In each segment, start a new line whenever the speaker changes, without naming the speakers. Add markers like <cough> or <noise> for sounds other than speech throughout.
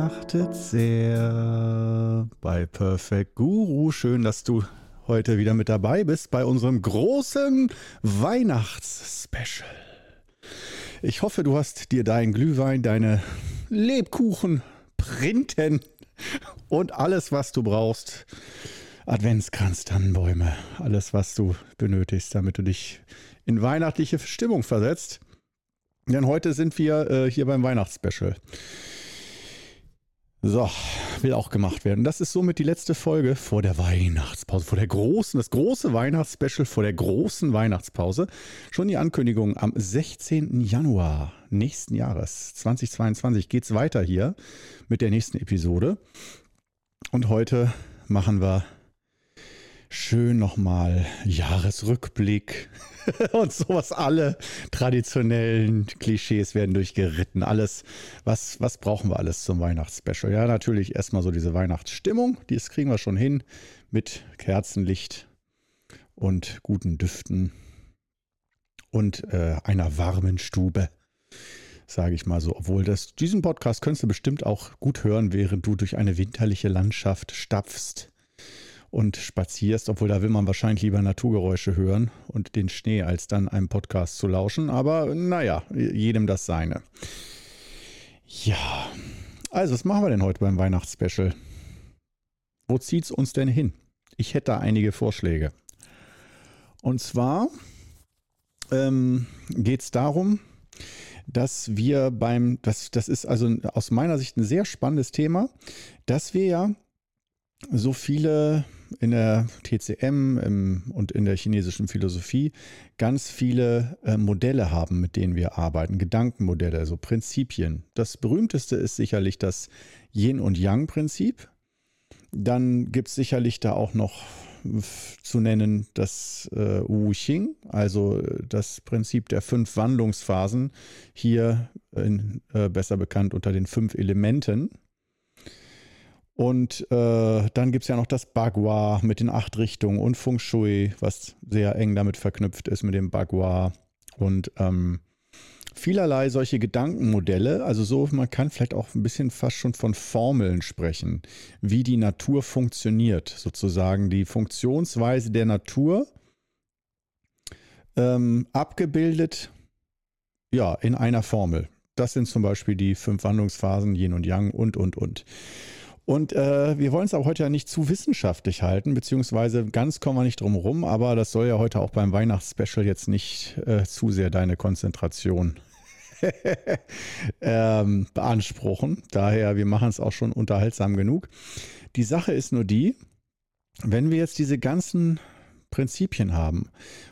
Weihnachtet sehr bei Perfect Guru. Schön, dass du heute wieder mit dabei bist bei unserem großen Weihnachtsspecial. Ich hoffe, du hast dir deinen Glühwein, deine Lebkuchen, Printen und alles, was du brauchst. Adventskranz, Tannenbäume, alles, was du benötigst, damit du dich in weihnachtliche Stimmung versetzt. Denn heute sind wir äh, hier beim Weihnachtsspecial. So, will auch gemacht werden. Das ist somit die letzte Folge vor der Weihnachtspause, vor der großen, das große Weihnachtsspecial vor der großen Weihnachtspause. Schon die Ankündigung am 16. Januar nächsten Jahres 2022 geht es weiter hier mit der nächsten Episode. Und heute machen wir schön nochmal Jahresrückblick <laughs> und sowas. Alle traditionellen Klischees werden durchgeritten. Alles, was, was brauchen wir alles zum Weihnachtsspecial? Ja, natürlich erstmal so diese Weihnachtsstimmung. Das kriegen wir schon hin mit Kerzenlicht und guten Düften und äh, einer warmen Stube sage ich mal so. Obwohl das, diesen Podcast könntest du bestimmt auch gut hören, während du durch eine winterliche Landschaft stapfst und spazierst, obwohl da will man wahrscheinlich lieber Naturgeräusche hören und den Schnee, als dann einem Podcast zu lauschen. Aber naja, jedem das seine. Ja, also was machen wir denn heute beim Weihnachtsspecial? Wo zieht es uns denn hin? Ich hätte da einige Vorschläge. Und zwar ähm, geht es darum, dass wir beim, das, das ist also aus meiner Sicht ein sehr spannendes Thema, dass wir ja so viele in der TCM im, und in der chinesischen Philosophie ganz viele äh, Modelle haben, mit denen wir arbeiten, Gedankenmodelle, also Prinzipien. Das berühmteste ist sicherlich das Yin- und Yang-Prinzip. Dann gibt es sicherlich da auch noch zu nennen das äh, Wu Xing, also das Prinzip der fünf Wandlungsphasen, hier in, äh, besser bekannt unter den fünf Elementen. Und äh, dann gibt es ja noch das Bagua mit den acht Richtungen und Feng Shui, was sehr eng damit verknüpft ist mit dem Bagua. Und ähm, vielerlei solche Gedankenmodelle. Also so, man kann vielleicht auch ein bisschen fast schon von Formeln sprechen, wie die Natur funktioniert, sozusagen die Funktionsweise der Natur ähm, abgebildet, ja, in einer Formel. Das sind zum Beispiel die fünf Wandlungsphasen, Yin und Yang und, und, und. Und äh, wir wollen es aber heute ja nicht zu wissenschaftlich halten, beziehungsweise ganz kommen wir nicht drum rum, aber das soll ja heute auch beim Weihnachtsspecial jetzt nicht äh, zu sehr deine Konzentration <laughs> ähm, beanspruchen. Daher, wir machen es auch schon unterhaltsam genug. Die Sache ist nur die, wenn wir jetzt diese ganzen Prinzipien haben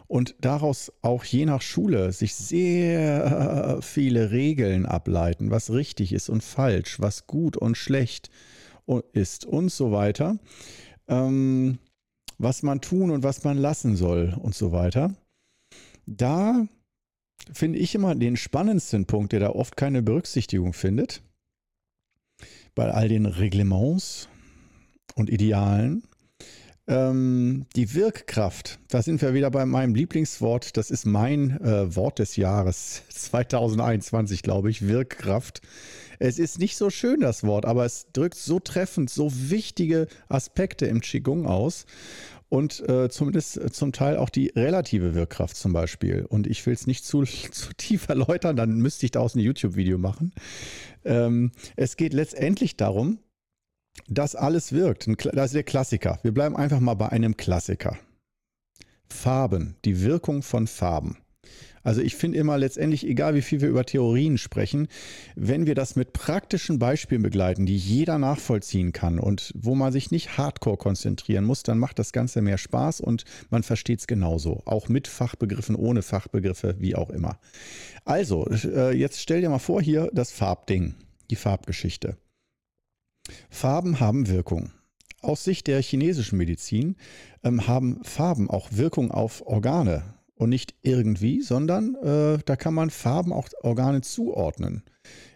und daraus auch je nach Schule sich sehr viele Regeln ableiten, was richtig ist und falsch, was gut und schlecht, ist und so weiter. Ähm, was man tun und was man lassen soll und so weiter. Da finde ich immer den spannendsten Punkt, der da oft keine Berücksichtigung findet, bei all den Reglements und Idealen. Ähm, die Wirkkraft, da sind wir wieder bei meinem Lieblingswort, das ist mein äh, Wort des Jahres <laughs> 2021, glaube ich, Wirkkraft. Es ist nicht so schön, das Wort, aber es drückt so treffend so wichtige Aspekte im Qigong aus. Und äh, zumindest äh, zum Teil auch die relative Wirkkraft zum Beispiel. Und ich will es nicht zu, <laughs> zu tief erläutern, dann müsste ich daraus ein YouTube-Video machen. Ähm, es geht letztendlich darum, dass alles wirkt. Das ist der Klassiker. Wir bleiben einfach mal bei einem Klassiker. Farben, die Wirkung von Farben. Also ich finde immer letztendlich, egal wie viel wir über Theorien sprechen, wenn wir das mit praktischen Beispielen begleiten, die jeder nachvollziehen kann und wo man sich nicht hardcore konzentrieren muss, dann macht das Ganze mehr Spaß und man versteht es genauso. Auch mit Fachbegriffen, ohne Fachbegriffe, wie auch immer. Also, äh, jetzt stell dir mal vor hier das Farbding, die Farbgeschichte. Farben haben Wirkung. Aus Sicht der chinesischen Medizin ähm, haben Farben auch Wirkung auf Organe, und nicht irgendwie, sondern äh, da kann man Farben auch Organe zuordnen.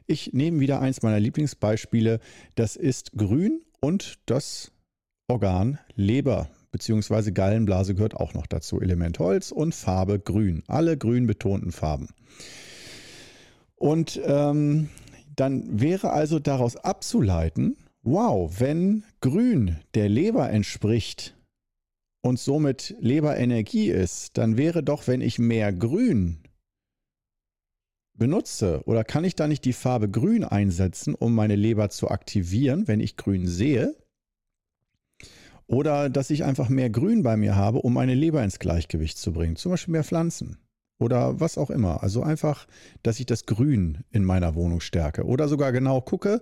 Ich nehme wieder eins meiner Lieblingsbeispiele. Das ist grün und das Organ Leber bzw. Gallenblase gehört auch noch dazu. Element Holz und Farbe grün. Alle grün betonten Farben. Und ähm, dann wäre also daraus abzuleiten, wow, wenn Grün der Leber entspricht und somit Leberenergie ist, dann wäre doch, wenn ich mehr Grün benutze, oder kann ich da nicht die Farbe Grün einsetzen, um meine Leber zu aktivieren, wenn ich Grün sehe? Oder dass ich einfach mehr Grün bei mir habe, um meine Leber ins Gleichgewicht zu bringen, zum Beispiel mehr Pflanzen oder was auch immer. Also einfach, dass ich das Grün in meiner Wohnung stärke oder sogar genau gucke,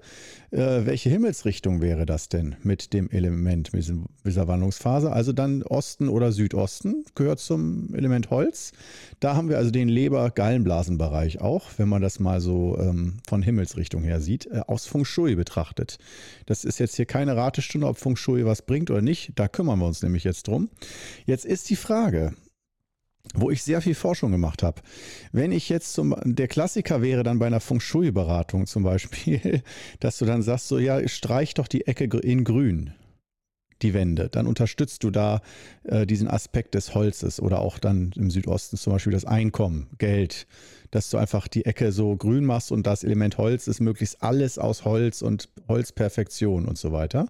äh, welche Himmelsrichtung wäre das denn mit dem Element mit dieser Wandlungsphase. Also dann Osten oder Südosten gehört zum Element Holz. Da haben wir also den Leber-Gallenblasenbereich auch, wenn man das mal so ähm, von Himmelsrichtung her sieht, äh, aus Feng Shui betrachtet. Das ist jetzt hier keine Ratestunde, ob Feng Shui was bringt oder nicht. Da kümmern wir uns nämlich jetzt drum. Jetzt ist die Frage, wo ich sehr viel Forschung gemacht habe. Wenn ich jetzt zum, der Klassiker wäre dann bei einer Feng Shui-Beratung zum Beispiel, <laughs> dass du dann sagst, so ja, streich doch die Ecke in grün, die Wände. Dann unterstützt du da äh, diesen Aspekt des Holzes oder auch dann im Südosten zum Beispiel das Einkommen, Geld, dass du einfach die Ecke so grün machst und das Element Holz ist möglichst alles aus Holz und Holzperfektion und so weiter.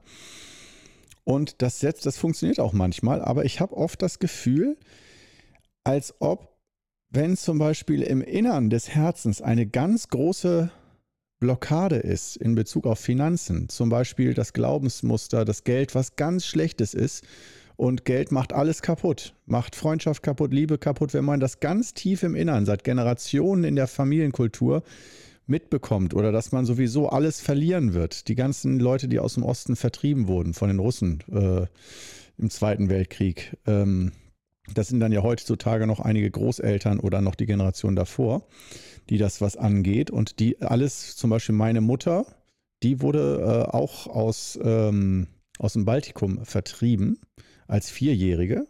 Und das setzt, das funktioniert auch manchmal, aber ich habe oft das Gefühl, als ob, wenn zum Beispiel im Innern des Herzens eine ganz große Blockade ist in Bezug auf Finanzen, zum Beispiel das Glaubensmuster, das Geld, was ganz Schlechtes ist, und Geld macht alles kaputt, macht Freundschaft kaputt, Liebe kaputt, wenn man das ganz tief im Innern, seit Generationen in der Familienkultur mitbekommt oder dass man sowieso alles verlieren wird. Die ganzen Leute, die aus dem Osten vertrieben wurden von den Russen äh, im Zweiten Weltkrieg, ähm, das sind dann ja heutzutage noch einige Großeltern oder noch die Generation davor, die das was angeht. Und die alles, zum Beispiel meine Mutter, die wurde äh, auch aus, ähm, aus dem Baltikum vertrieben als Vierjährige.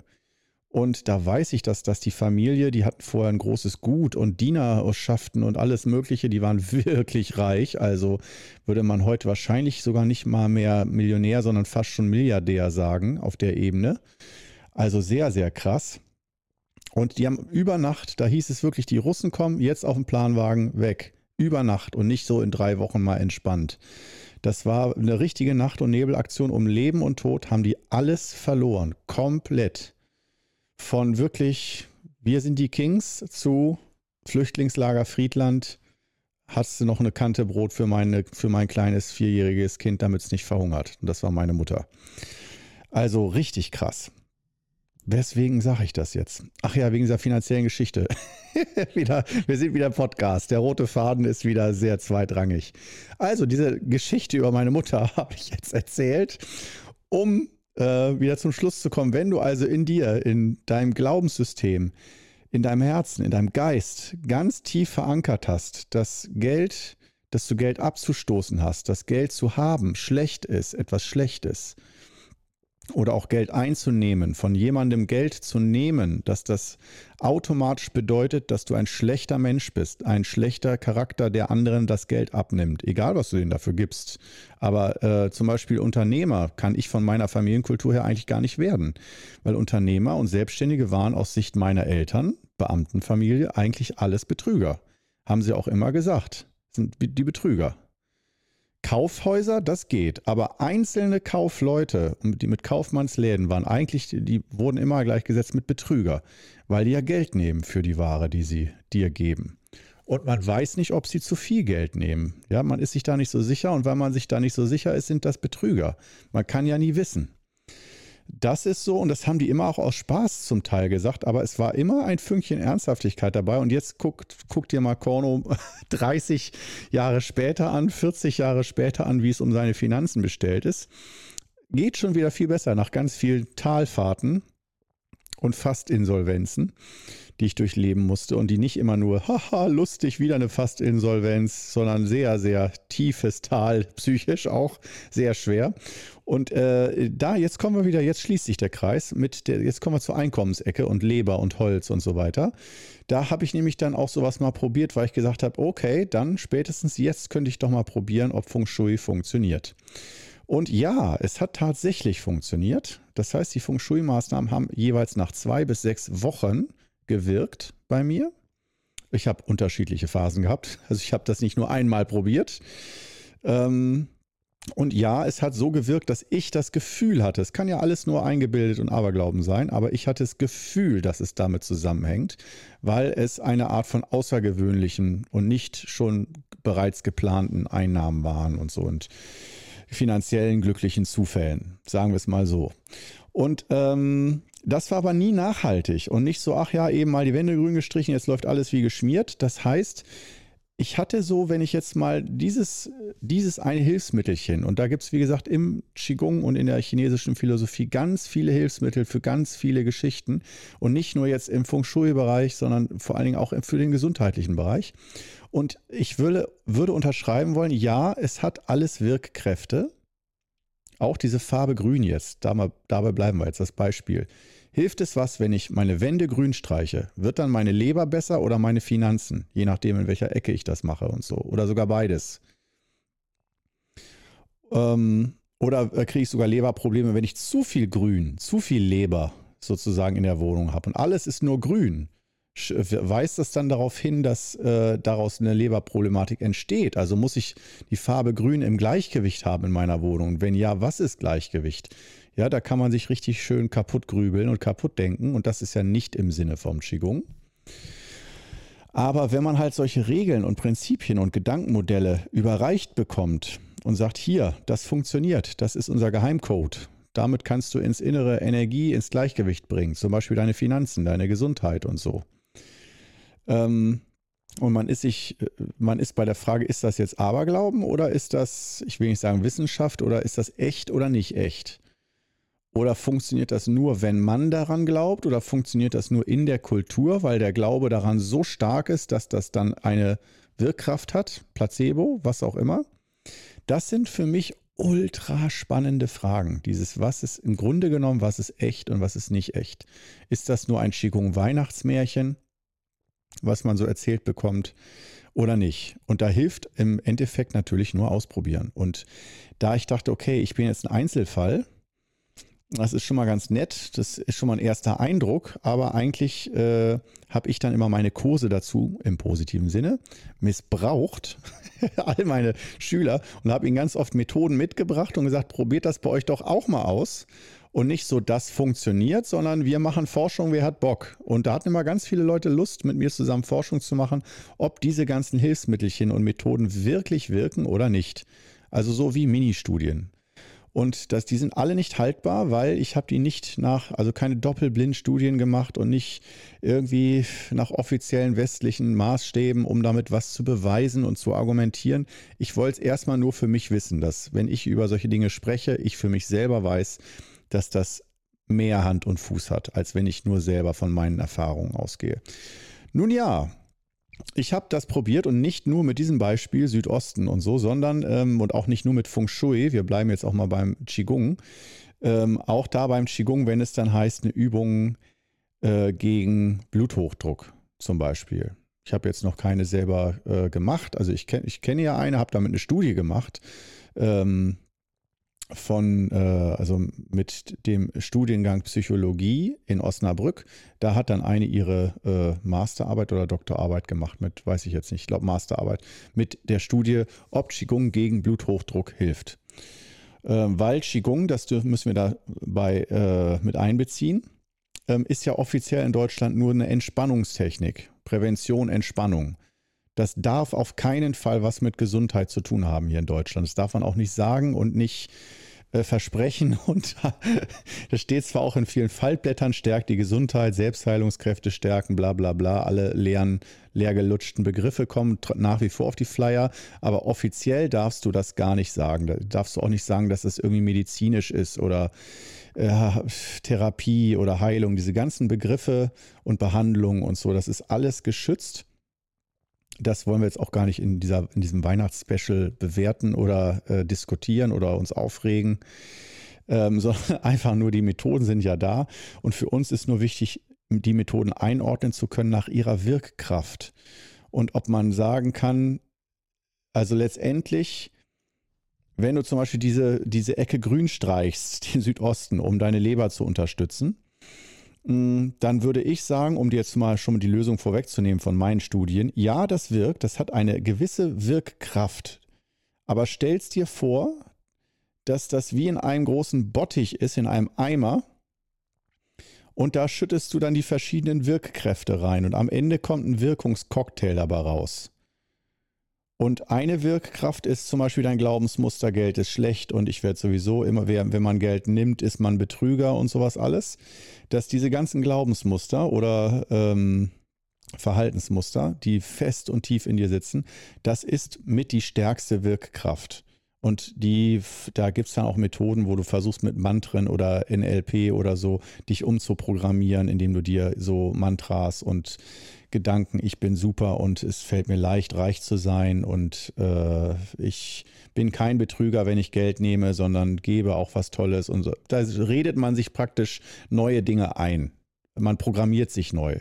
Und da weiß ich, dass, dass die Familie, die hatten vorher ein großes Gut und Dienerschaften und alles Mögliche, die waren <laughs> wirklich reich. Also würde man heute wahrscheinlich sogar nicht mal mehr Millionär, sondern fast schon Milliardär sagen auf der Ebene. Also sehr, sehr krass. Und die haben über Nacht, da hieß es wirklich, die Russen kommen jetzt auf den Planwagen weg. Über Nacht und nicht so in drei Wochen mal entspannt. Das war eine richtige Nacht- und Nebelaktion um Leben und Tod, haben die alles verloren. Komplett. Von wirklich, wir sind die Kings zu Flüchtlingslager Friedland. Hast du noch eine Kante Brot für, meine, für mein kleines vierjähriges Kind, damit es nicht verhungert? Und das war meine Mutter. Also richtig krass. Weswegen sage ich das jetzt? Ach ja, wegen dieser finanziellen Geschichte. <laughs> wieder, wir sind wieder Podcast. Der rote Faden ist wieder sehr zweitrangig. Also, diese Geschichte über meine Mutter <laughs> habe ich jetzt erzählt, um äh, wieder zum Schluss zu kommen. Wenn du also in dir, in deinem Glaubenssystem, in deinem Herzen, in deinem Geist ganz tief verankert hast, dass Geld, dass du Geld abzustoßen hast, dass Geld zu haben schlecht ist, etwas Schlechtes, oder auch Geld einzunehmen, von jemandem Geld zu nehmen, dass das automatisch bedeutet, dass du ein schlechter Mensch bist, ein schlechter Charakter, der anderen das Geld abnimmt, egal was du denen dafür gibst. Aber äh, zum Beispiel Unternehmer kann ich von meiner Familienkultur her eigentlich gar nicht werden, weil Unternehmer und Selbstständige waren aus Sicht meiner Eltern, Beamtenfamilie, eigentlich alles Betrüger. Haben sie auch immer gesagt, sind die Betrüger. Kaufhäuser, das geht, aber einzelne Kaufleute, die mit Kaufmannsläden waren, eigentlich, die wurden immer gleichgesetzt mit Betrüger, weil die ja Geld nehmen für die Ware, die sie dir geben. Und man weiß nicht, ob sie zu viel Geld nehmen. Ja, man ist sich da nicht so sicher und weil man sich da nicht so sicher ist, sind das Betrüger. Man kann ja nie wissen. Das ist so und das haben die immer auch aus Spaß zum Teil gesagt, aber es war immer ein Fünkchen Ernsthaftigkeit dabei. Und jetzt guckt, guckt dir mal Korno 30 <laughs> Jahre später an, 40 Jahre später an, wie es um seine Finanzen bestellt ist. Geht schon wieder viel besser nach ganz vielen Talfahrten und fast Insolvenzen die ich durchleben musste und die nicht immer nur, haha, lustig, wieder eine Fastinsolvenz, sondern sehr, sehr tiefes Tal, <laughs> psychisch auch sehr schwer. Und äh, da, jetzt kommen wir wieder, jetzt schließt sich der Kreis mit der, jetzt kommen wir zur Einkommensecke und Leber und Holz und so weiter. Da habe ich nämlich dann auch sowas mal probiert, weil ich gesagt habe, okay, dann spätestens jetzt könnte ich doch mal probieren, ob Feng Shui funktioniert. Und ja, es hat tatsächlich funktioniert. Das heißt, die Feng Shui-Maßnahmen haben jeweils nach zwei bis sechs Wochen gewirkt bei mir. Ich habe unterschiedliche Phasen gehabt. <laughs> Also ich habe das nicht nur einmal probiert. Ähm, und ja, es hat so gewirkt, dass ich das Gefühl hatte, es kann ja alles nur eingebildet und Aberglauben sein, aber ich hatte das Gefühl, dass es damit zusammenhängt, weil es eine Art von außergewöhnlichen und nicht schon bereits geplanten Einnahmen waren und so und finanziellen glücklichen Zufällen, sagen wir es mal so. Und ähm, das war aber nie nachhaltig und nicht so, ach ja, eben mal die Wände grün gestrichen, jetzt läuft alles wie geschmiert. Das heißt, ich hatte so, wenn ich jetzt mal dieses, dieses eine Hilfsmittelchen, und da gibt es, wie gesagt, im Qigong und in der chinesischen Philosophie ganz viele Hilfsmittel für ganz viele Geschichten und nicht nur jetzt im Feng Shui-Bereich, sondern vor allen Dingen auch für den gesundheitlichen Bereich. Und ich würde, würde unterschreiben wollen, ja, es hat alles Wirkkräfte. Auch diese Farbe Grün jetzt, dabei bleiben wir jetzt das Beispiel. Hilft es was, wenn ich meine Wände grün streiche? Wird dann meine Leber besser oder meine Finanzen? Je nachdem, in welcher Ecke ich das mache und so. Oder sogar beides. Ähm, oder äh, kriege ich sogar Leberprobleme, wenn ich zu viel Grün, zu viel Leber sozusagen in der Wohnung habe und alles ist nur grün? Weist das dann darauf hin, dass äh, daraus eine Leberproblematik entsteht? Also muss ich die Farbe Grün im Gleichgewicht haben in meiner Wohnung? Wenn ja, was ist Gleichgewicht? Ja, da kann man sich richtig schön kaputt grübeln und kaputt denken und das ist ja nicht im Sinne vom Qigong. Aber wenn man halt solche Regeln und Prinzipien und Gedankenmodelle überreicht bekommt und sagt, hier, das funktioniert, das ist unser Geheimcode, damit kannst du ins innere Energie, ins Gleichgewicht bringen, zum Beispiel deine Finanzen, deine Gesundheit und so. Ähm, und man ist sich, man ist bei der Frage, ist das jetzt Aberglauben oder ist das, ich will nicht sagen Wissenschaft oder ist das echt oder nicht echt? Oder funktioniert das nur, wenn man daran glaubt? Oder funktioniert das nur in der Kultur, weil der Glaube daran so stark ist, dass das dann eine Wirkkraft hat? Placebo, was auch immer. Das sind für mich ultra spannende Fragen. Dieses, was ist im Grunde genommen, was ist echt und was ist nicht echt? Ist das nur ein Qigong Weihnachtsmärchen, was man so erzählt bekommt oder nicht? Und da hilft im Endeffekt natürlich nur ausprobieren. Und da ich dachte, okay, ich bin jetzt ein Einzelfall, das ist schon mal ganz nett. Das ist schon mal ein erster Eindruck. Aber eigentlich äh, habe ich dann immer meine Kurse dazu, im positiven Sinne, missbraucht. <laughs> all meine Schüler und habe ihnen ganz oft Methoden mitgebracht und gesagt, probiert das bei euch doch auch mal aus. Und nicht so, das funktioniert, sondern wir machen Forschung, wer hat Bock. Und da hatten immer ganz viele Leute Lust, mit mir zusammen Forschung zu machen, ob diese ganzen Hilfsmittelchen und Methoden wirklich wirken oder nicht. Also so wie Ministudien. Und das, die sind alle nicht haltbar, weil ich habe die nicht nach, also keine Doppelblindstudien gemacht und nicht irgendwie nach offiziellen westlichen Maßstäben, um damit was zu beweisen und zu argumentieren. Ich wollte es erstmal nur für mich wissen, dass wenn ich über solche Dinge spreche, ich für mich selber weiß, dass das mehr Hand und Fuß hat, als wenn ich nur selber von meinen Erfahrungen ausgehe. Nun ja, ich habe das probiert und nicht nur mit diesem Beispiel Südosten und so, sondern ähm, und auch nicht nur mit Feng Shui. Wir bleiben jetzt auch mal beim Qigong. Ähm, auch da beim Qigong, wenn es dann heißt, eine Übung äh, gegen Bluthochdruck zum Beispiel. Ich habe jetzt noch keine selber äh, gemacht. Also ich, kenn, ich kenne ja eine, habe damit eine Studie gemacht. Ähm, von, äh, also mit dem Studiengang Psychologie in Osnabrück. Da hat dann eine ihre äh, Masterarbeit oder Doktorarbeit gemacht mit, weiß ich jetzt nicht, ich glaube Masterarbeit, mit der Studie, ob Qigong gegen Bluthochdruck hilft. Äh, weil Qigong, das müssen wir dabei äh, mit einbeziehen, ähm, ist ja offiziell in Deutschland nur eine Entspannungstechnik. Prävention, Entspannung. Das darf auf keinen Fall was mit Gesundheit zu tun haben hier in Deutschland. Das darf man auch nicht sagen und nicht äh, versprechen. <laughs> Und das steht zwar auch in vielen Faltblättern, stärkt die Gesundheit, Selbstheilungskräfte stärken, bla bla bla. Alle leeren, leer gelutschten Begriffe kommen nach wie vor auf die Flyer. Aber offiziell darfst du das gar nicht sagen. Da darfst du auch nicht sagen, dass es das irgendwie medizinisch ist oder äh, Therapie oder Heilung. Diese ganzen Begriffe und Behandlungen und so, das ist alles geschützt das wollen wir jetzt auch gar nicht in, dieser, in diesem Weihnachtsspecial bewerten oder äh, diskutieren oder uns aufregen, ähm, <laughs> sondern einfach nur die Methoden sind ja da. Und für uns ist nur wichtig, die Methoden einordnen zu können nach ihrer Wirkkraft. Und ob man sagen kann, also letztendlich, wenn du zum Beispiel diese, diese Ecke grün streichst, <laughs> den Südosten, um deine Leber zu unterstützen, dann würde ich sagen, um dir jetzt mal schon die Lösung vorwegzunehmen von meinen Studien, ja, das wirkt, das hat eine gewisse Wirkkraft. Aber stellst dir vor, dass das wie in einem großen Bottich ist, in einem Eimer. Und da schüttest du dann die verschiedenen Wirkkräfte rein und am Ende kommt ein Wirkungscocktail dabei raus. Und eine Wirkkraft ist zum Beispiel dein Glaubensmuster, Geld ist schlecht und ich werde sowieso immer, wenn man Geld nimmt, ist man Betrüger und sowas alles. Dass diese ganzen Glaubensmuster oder ähm, Verhaltensmuster, die fest und tief in dir sitzen, das ist mit die stärkste Wirkkraft. Und die, da gibt es dann auch Methoden, wo du versuchst mit Mantren oder NLP oder so dich umzuprogrammieren, indem du dir so Mantras und Gedanken, ich bin super und es fällt mir leicht, reich zu sein und äh, ich bin kein Betrüger, wenn ich Geld nehme, sondern gebe auch was Tolles und so. Da redet man sich praktisch neue Dinge ein. Man programmiert sich neu.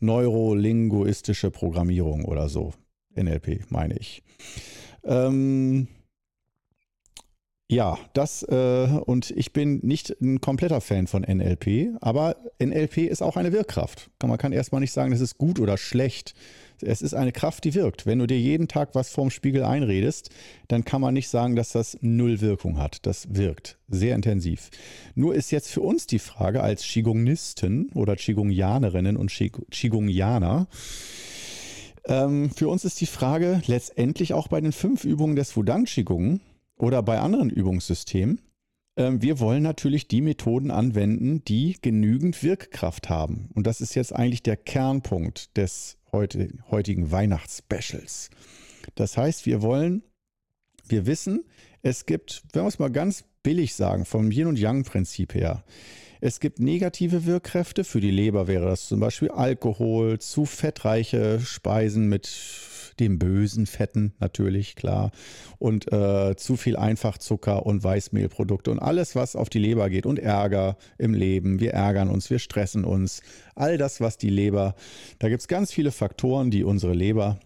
Neurolinguistische Programmierung oder so. NLP, meine ich. Ähm, ja, das äh, und ich bin nicht ein kompletter Fan von NLP, aber NLP ist auch eine Wirkkraft. Man kann erstmal nicht sagen, das ist gut oder schlecht. Es ist eine Kraft, die wirkt. Wenn du dir jeden Tag was vorm Spiegel einredest, dann kann man nicht sagen, dass das null Wirkung hat. Das wirkt sehr intensiv. Nur ist jetzt für uns die Frage als Qigongnisten oder Qigongianerinnen und Qigongianer, ähm, für uns ist die Frage letztendlich auch bei den fünf Übungen des Wudang Qigong, oder bei anderen Übungssystemen. Ähm, wir wollen natürlich die Methoden anwenden, die genügend Wirkkraft haben. Und das ist jetzt eigentlich der Kernpunkt des heute, heutigen Weihnachtsspecials. Das heißt, wir wollen, wir wissen, es gibt, wenn wir es mal ganz billig sagen, vom Yin- und Yang-Prinzip her, es gibt negative Wirkkräfte. Für die Leber wäre das zum Beispiel Alkohol, zu fettreiche Speisen mit dem bösen Fetten natürlich, klar. Und äh, zu viel Einfachzucker und Weißmehlprodukte und alles, was auf die Leber geht und Ärger im Leben. Wir ärgern uns, wir stressen uns. All das, was die Leber, da gibt es ganz viele Faktoren, die unsere Leber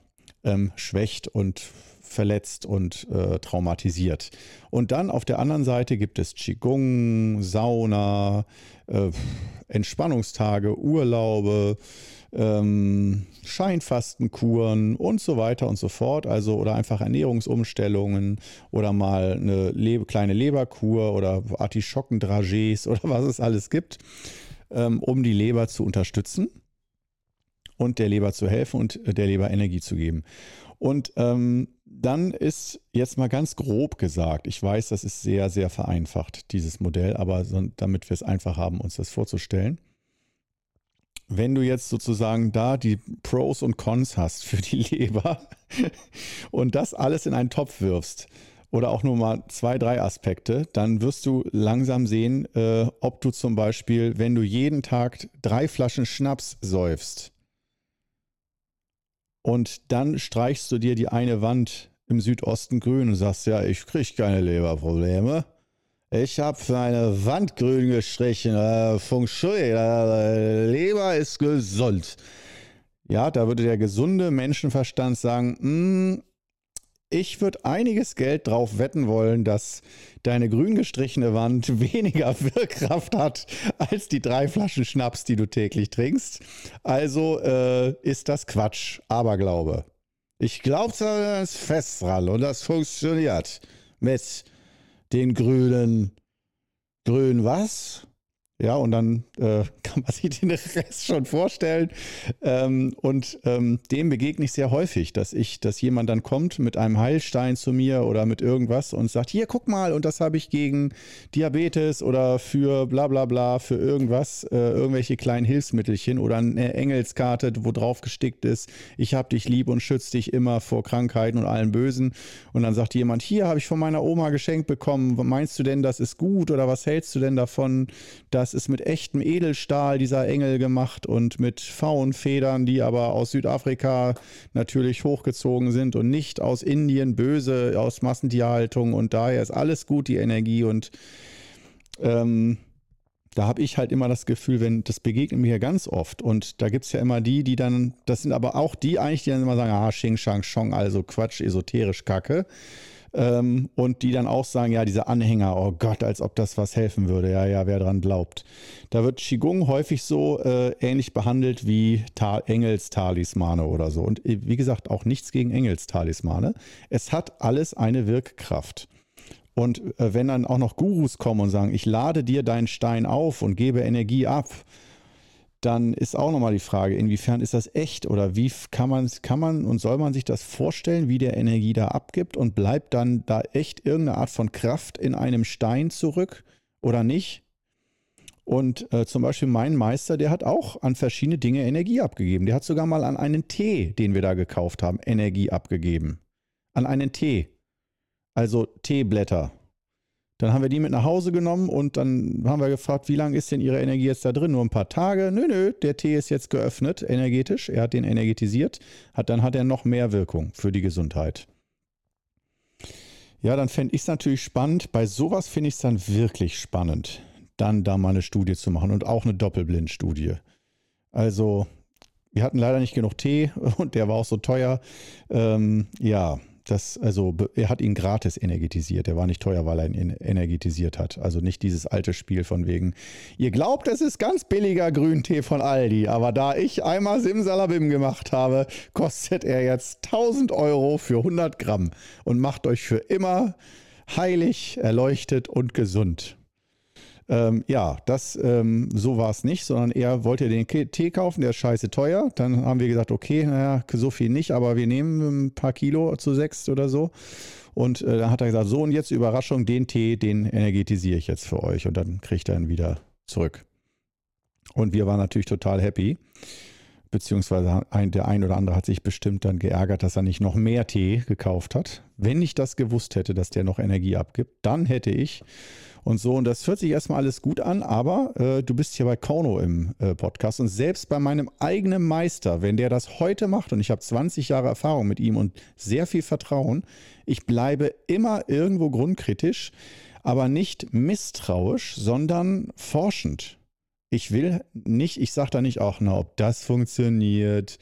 ähm, schwächt und verletzt und äh, traumatisiert. Und dann auf der anderen Seite gibt es Qigong, Sauna, äh, Entspannungstage, Urlaube, ähm, Scheinfastenkuren und so weiter und so fort. Also oder einfach Ernährungsumstellungen oder mal eine Le kleine Leberkur oder Artischockendragés <laughs> oder was es alles gibt, ähm, um die Leber zu unterstützen und der Leber zu helfen und der Leber Energie zu geben. Und ähm, dann ist jetzt mal ganz grob gesagt, ich weiß, das ist sehr, sehr vereinfacht, dieses Modell, aber so, damit wir es einfach haben, uns das vorzustellen wenn du jetzt sozusagen da die Pros und Cons hast für die Leber <laughs> und das alles in einen Topf wirfst oder auch nur mal zwei, drei Aspekte, dann wirst du langsam sehen, äh, ob du zum Beispiel, wenn du jeden Tag drei Flaschen Schnaps säufst und dann streichst du dir die eine Wand im Südosten grün und sagst, ja, ich kriege keine Leberprobleme ich habe meine Wand grün gestrichen. Äh, Feng Shui, äh, Leber ist gesund. Ja, da würde der gesunde Menschenverstand sagen, hm, ich würde einiges Geld drauf wetten wollen, dass deine grün gestrichene Wand <laughs> weniger Wirkkraft hat als die drei Flaschen Schnaps, die du täglich trinkst. Also äh, ist das Quatsch, Aberglaube. Ich glaube, das ist fest dran und das funktioniert mit den grünen, grün was? Ja, und dann äh, <laughs> kann man sich den Rest schon vorstellen. Ähm, und ähm, dem begegne ich sehr häufig, dass ich, dass jemand dann kommt mit einem Heilstein zu mir oder mit irgendwas und sagt, hier, guck mal, und das habe ich gegen Diabetes oder für bla bla bla, für irgendwas, äh, irgendwelche kleinen Hilfsmittelchen oder eine Engelskarte, wo drauf gestickt ist, ich habe dich lieb und schütze dich immer vor Krankheiten und allen Bösen. Und dann sagt jemand, hier habe ich von meiner Oma geschenkt bekommen, meinst du denn, das ist gut oder was hältst du denn davon, dass das ist mit echtem Edelstahl, dieser Engel gemacht und mit Faunfedern, die aber aus Südafrika natürlich hochgezogen sind und nicht aus Indien, böse, aus Massentierhaltung. Und daher ist alles gut, die Energie. Und ähm, da habe ich halt immer das Gefühl, wenn das begegnet mir ganz oft. Und da gibt es ja immer die, die dann, das sind aber auch die eigentlich, die dann immer sagen, ah, Xing Shang Chong, also Quatsch, esoterisch Kacke. Ähm, und die dann auch sagen, ja, diese Anhänger, oh Gott, als ob das was helfen würde. Ja, ja, wer dran glaubt. Da wird Qigong häufig so äh, ähnlich behandelt wie Ta Engelstalismane oder so. Und äh, wie gesagt, auch nichts gegen Engelstalismane. Es hat alles eine Wirkkraft. Und äh, wenn dann auch noch Gurus kommen und sagen, ich lade dir deinen Stein auf und gebe Energie ab, dann ist auch nochmal die Frage, inwiefern ist das echt oder wie kann man, kann man und soll man sich das vorstellen, wie der Energie da abgibt und bleibt dann da echt irgendeine Art von Kraft in einem Stein zurück oder nicht? Und äh, zum Beispiel mein Meister, der hat auch an verschiedene Dinge Energie abgegeben. Der hat sogar mal an einen Tee, den wir da gekauft haben, Energie abgegeben. An einen Tee. Also Teeblätter. Dann haben wir die mit nach Hause genommen und dann haben wir gefragt, wie lange ist denn Ihre Energie jetzt da drin? Nur ein paar Tage? Nö, nö, der Tee ist jetzt geöffnet, energetisch. Er hat den energetisiert. Hat, dann hat er noch mehr Wirkung für die Gesundheit. Ja, dann fände ich es natürlich spannend. Bei sowas finde ich es dann wirklich spannend, dann da mal eine Studie zu machen und auch eine Doppelblindstudie. Also, wir hatten leider nicht genug Tee <laughs> und der war auch so teuer. Ähm, ja, das, also er hat ihn gratis energetisiert. Er war nicht teuer, weil er ihn energetisiert hat. Also nicht dieses alte Spiel von wegen, ihr glaubt, es ist ganz billiger Grüntee von Aldi, aber da ich einmal Simsalabim gemacht habe, kostet er jetzt 1000 Euro für 100 Gramm und macht euch für immer heilig, erleuchtet und gesund. Ähm, ja, das, ähm, so war es nicht, sondern er wollte den Tee kaufen, der ist scheiße teuer. Dann haben wir gesagt, okay, naja, so viel nicht, aber wir nehmen ein paar Kilo zu sechs oder so. Und äh, dann hat er gesagt, so und jetzt Überraschung, den Tee, den energetisiere ich jetzt für euch und dann kriegt er ihn wieder zurück. Und wir waren natürlich total happy. Beziehungsweise ein, der ein oder andere hat sich bestimmt dann geärgert, dass er nicht noch mehr Tee gekauft hat. Wenn ich das gewusst hätte, dass der noch Energie abgibt, dann hätte ich und so. Und das hört sich erstmal alles gut an, aber äh, du bist hier bei Kauno im äh, Podcast und selbst bei meinem eigenen Meister, wenn der das heute macht und ich habe 20 Jahre Erfahrung mit ihm und sehr viel Vertrauen, ich bleibe immer irgendwo grundkritisch, aber nicht misstrauisch, sondern forschend. Ich will nicht, ich sage da nicht auch, na, ob das funktioniert,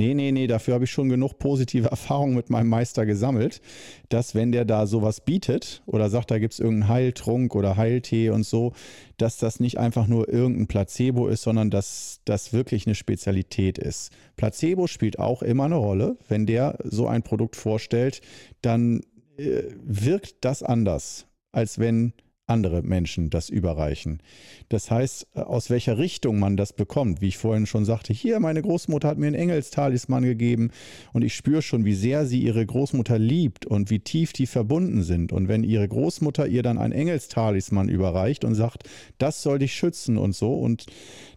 Nee, nee, nee, dafür habe ich schon genug positive <laughs> Erfahrungen mit meinem Meister gesammelt, dass wenn der da sowas bietet oder sagt, da gibt es irgendeinen Heiltrunk oder Heiltee und so, dass das nicht einfach nur irgendein Placebo ist, sondern dass das wirklich eine Spezialität ist. Placebo spielt auch immer eine Rolle. Wenn der so ein Produkt vorstellt, dann äh, wirkt das anders, als wenn andere Menschen das überreichen. Das heißt, äh, aus welcher Richtung man das bekommt, wie ich vorhin schon sagte, hier, meine Großmutter hat mir einen Engelstalisman gegeben und ich spüre schon, wie sehr sie ihre Großmutter liebt und wie tief die verbunden sind. Und wenn ihre Großmutter ihr dann einen Engelstalisman überreicht und sagt, das soll dich schützen und so, und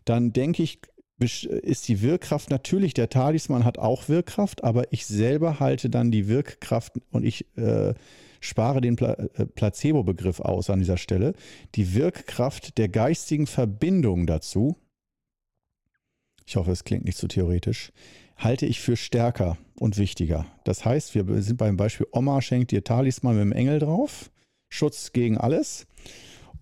dann denke ich, ist die Wirkkraft natürlich, der Talisman hat auch Wirkkraft, aber ich selber halte dann die Wirkkraft und ich äh, spare den Pla äh, Placebo-Begriff aus an dieser Stelle, die Wirkkraft der geistigen Verbindung dazu, ich hoffe, es klingt nicht zu theoretisch, halte ich für stärker und wichtiger. Das heißt, wir sind beim Beispiel Oma schenkt dir Talisman mit dem Engel drauf, Schutz gegen alles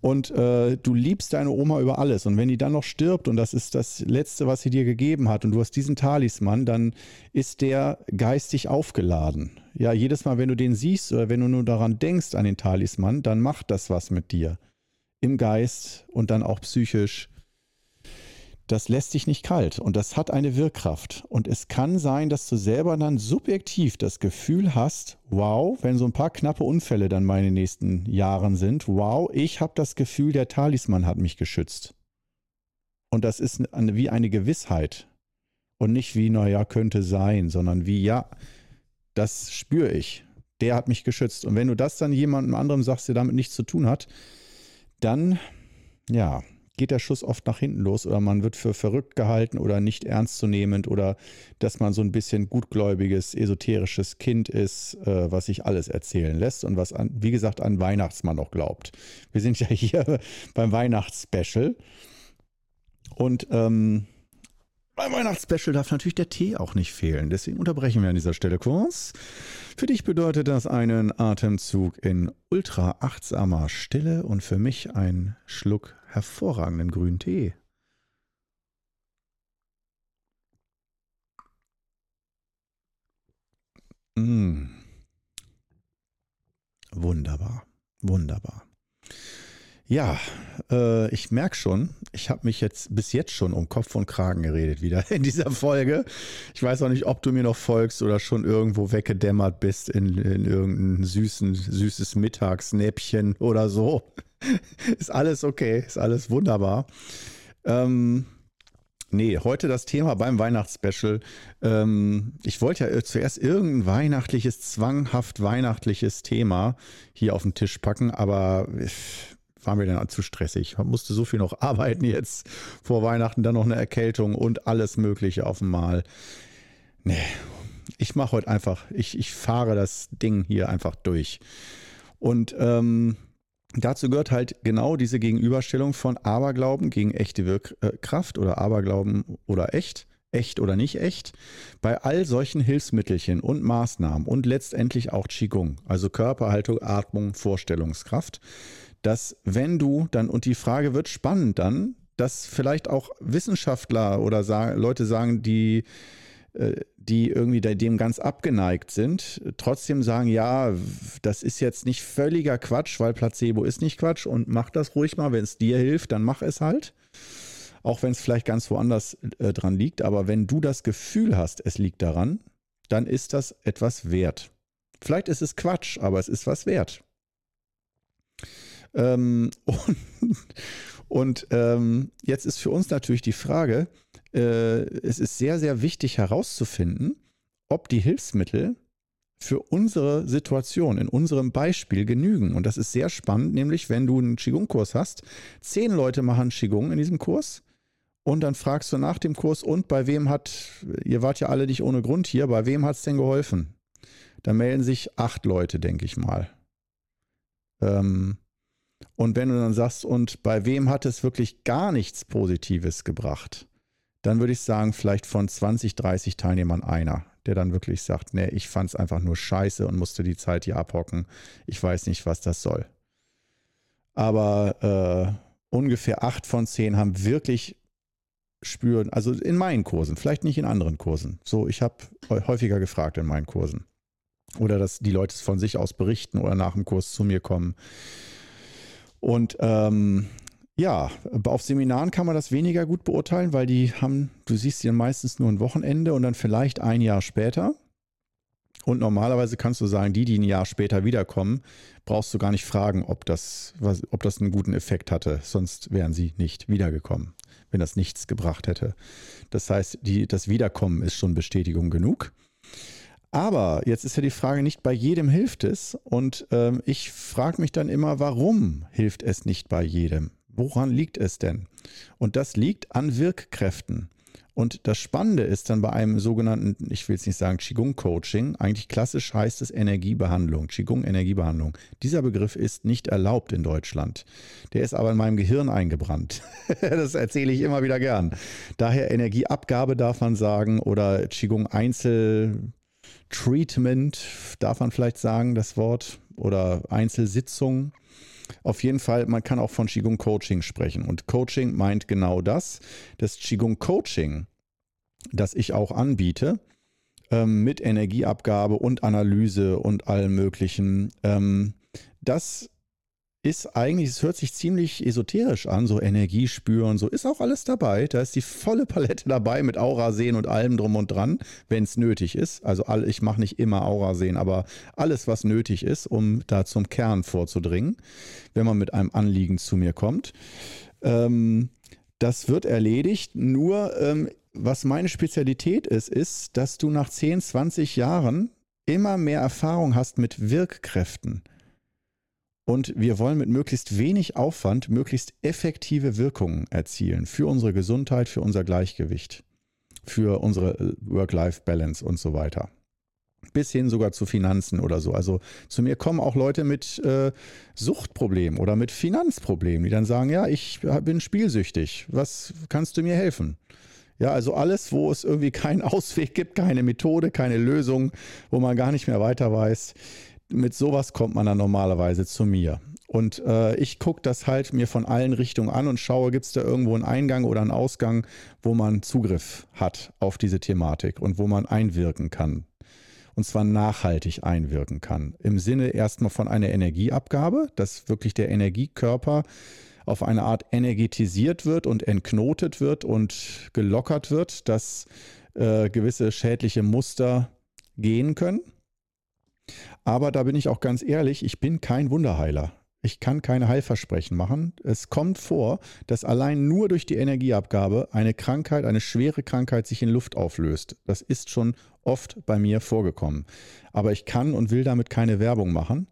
und äh, du liebst deine Oma über alles. Und wenn die dann noch stirbt und das ist das Letzte, was sie dir gegeben hat und du hast diesen Talisman, dann ist der geistig aufgeladen. Ja, jedes Mal, wenn du den siehst oder wenn du nur daran denkst an den Talisman, dann macht das was mit dir. Im Geist und dann auch psychisch das lässt dich nicht kalt und das hat eine Wirkkraft. Und es kann sein, dass du selber dann subjektiv das Gefühl hast, wow, wenn so ein paar knappe Unfälle dann meine nächsten Jahren sind, wow, ich habe das Gefühl, der Talisman hat mich geschützt. Und das ist wie eine Gewissheit und nicht wie, naja, könnte sein, sondern wie, ja, das spüre ich. Der hat mich geschützt. Und wenn du das dann jemandem anderem sagst, der damit nichts zu tun hat, dann, ja, geht der Schuss oft nach hinten los oder man wird für verrückt gehalten oder nicht ernstzunehmend oder dass man so ein bisschen gutgläubiges, esoterisches Kind ist, äh, was sich alles erzählen lässt und was, an, wie gesagt, an Weihnachtsmann noch glaubt. Wir sind ja <laughs> hier beim Weihnachtsspecial und ähm, beim Weihnachtsspecial darf natürlich der Tee auch nicht fehlen. Deswegen unterbrechen wir an dieser Stelle kurz. Für dich bedeutet das einen Atemzug in ultra achtsamer Stille und für mich ein Schluck hervorragenden grünen Tee. Mmh. Wunderbar, wunderbar. Ja, äh, ich merke schon, ich habe mich jetzt bis jetzt schon um Kopf und Kragen geredet wieder <laughs> in dieser Folge. Ich weiß auch nicht, ob du mir noch folgst oder schon irgendwo weggedämmert bist in, in irgendein süßen, süßes Mittagsnäppchen oder so. <laughs> ist alles okay, ist alles wunderbar. Ähm, Nee, heute das Thema beim Weihnachtsspecial. Ähm, ich wollte ja zuerst irgendein weihnachtliches, zwanghaft weihnachtliches Thema hier auf den Tisch packen, aber war mir dann zu stressig. Ich musste so viel noch arbeiten jetzt vor Weihnachten, dann noch eine Erkältung und alles Mögliche auf einmal. Nee, ich mache heute einfach, ich, ich fahre das Ding hier einfach durch. Und ähm, dazu gehört halt genau diese Gegenüberstellung von Aberglauben gegen echte Wirkkraft oder Aberglauben oder echt, echt oder nicht echt, bei all solchen Hilfsmittelchen und Maßnahmen und letztendlich auch Qigong, also Körperhaltung, Atmung, Vorstellungskraft dass wenn du dann, und die Frage wird spannend dann, dass vielleicht auch Wissenschaftler oder Leute sagen, die, äh, die irgendwie dem ganz abgeneigt sind, trotzdem sagen, ja, das ist jetzt nicht völliger Quatsch, weil Placebo ist nicht Quatsch und mach das ruhig mal, wenn es dir hilft, dann mach es halt. Auch wenn es vielleicht ganz woanders äh, dran liegt, aber wenn du das Gefühl hast, es liegt daran, dann ist das etwas wert. Vielleicht ist es Quatsch, aber es ist was wert. Ähm, <laughs> und, und ähm, jetzt ist für uns natürlich die Frage, äh, es ist sehr, sehr wichtig herauszufinden, ob die Hilfsmittel für unsere Situation, in unserem Beispiel genügen. Und das ist sehr spannend, nämlich wenn du einen Qigong-Kurs hast, zehn Leute machen Qigong in diesem Kurs und dann fragst du nach dem Kurs, und bei wem hat, ihr wart ja alle nicht ohne Grund hier, bei wem hat es denn geholfen? Da melden sich acht Leute, denke ich mal. Ähm, und wenn du dann sagst, und bei wem hat es wirklich gar nichts Positives gebracht, dann würde ich sagen, vielleicht von 20, 30 Teilnehmern einer, der dann wirklich sagt, nee, ich fand es einfach nur scheiße und musste die Zeit hier abhocken. Ich weiß nicht, was das soll. Aber äh, ungefähr acht von zehn haben wirklich spüren, also in meinen Kursen, vielleicht nicht in anderen Kursen. So, ich habe häufiger gefragt in meinen Kursen. Oder dass die Leute von sich aus berichten oder nach dem Kurs zu mir kommen. Und ähm, ja, auf Seminaren kann man das weniger gut beurteilen, weil die haben, du siehst sie dann meistens nur ein Wochenende und dann vielleicht ein Jahr später. Und normalerweise kannst du sagen, die, die ein Jahr später wiederkommen, brauchst du gar nicht fragen, ob das, was, ob das einen guten Effekt hatte. Sonst wären sie nicht wiedergekommen, wenn das nichts gebracht hätte. Das heißt, die, das Wiederkommen ist schon Bestätigung genug. Aber jetzt ist ja die Frage, nicht bei jedem hilft es. Und ähm, ich frage mich dann immer, warum hilft es nicht bei jedem? Woran liegt es denn? Und das liegt an Wirkkräften. Und das Spannende ist dann bei einem sogenannten, ich will es nicht sagen Qigong-Coaching, eigentlich klassisch heißt es Energiebehandlung, Qigong-Energiebehandlung. Dieser Begriff ist nicht erlaubt in Deutschland. Der ist aber in meinem Gehirn eingebrannt. <laughs> das erzähle ich immer wieder gern. Daher Energieabgabe darf man sagen oder Qigong-Einzel, Treatment, darf man vielleicht sagen, das Wort, oder Einzelsitzung. Auf jeden Fall, man kann auch von Qigong Coaching sprechen. Und Coaching meint genau das. Das Qigong Coaching, das ich auch anbiete, ähm, mit Energieabgabe und Analyse und allem Möglichen, ähm, das ist eigentlich, es hört sich ziemlich esoterisch an, so Energie spüren, so ist auch alles dabei. Da ist die volle Palette dabei mit Aura sehen und allem drum und dran, wenn es nötig ist. Also all, ich mache nicht immer Aura sehen, aber alles, was nötig ist, um da zum Kern vorzudringen, wenn man mit einem Anliegen zu mir kommt. Ähm, das wird erledigt. Nur, ähm, was meine Spezialität ist, ist, dass du nach 10, 20 Jahren immer mehr Erfahrung hast mit Wirkkräften. Und wir wollen mit möglichst wenig Aufwand möglichst effektive Wirkungen erzielen für unsere Gesundheit, für unser Gleichgewicht, für unsere äh, Work-Life-Balance und so weiter. Bis hin sogar zu Finanzen oder so. Also zu mir kommen auch Leute mit äh, Suchtproblemen oder mit Finanzproblemen, die dann sagen, ja, ich bin spielsüchtig, was kannst du mir helfen? Ja, also alles, wo es irgendwie keinen <laughs> Ausweg gibt, keine Methode, keine Lösung, wo man gar nicht mehr weiter weiß, mit sowas kommt man dann normalerweise zu mir. Und äh, ich gucke das halt mir von allen Richtungen an und schaue, gibt es da irgendwo einen Eingang oder einen Ausgang, wo man Zugriff hat auf diese Thematik und wo man einwirken kann. und zwar nachhaltig einwirken kann. Im Sinne erstmal von einer Energieabgabe, dass wirklich der Energiekörper auf eine Art energetisiert wird und entknotet wird und gelockert wird, dass äh, gewisse schädliche Muster gehen können. Aber da bin ich auch ganz ehrlich, ich bin kein Wunderheiler. Ich kann keine Heilversprechen machen. Es kommt vor, dass allein nur durch die Energieabgabe eine Krankheit, eine schwere Krankheit sich in Luft auflöst. Das ist schon oft bei mir vorgekommen. Aber ich kann und will damit keine Werbung machen,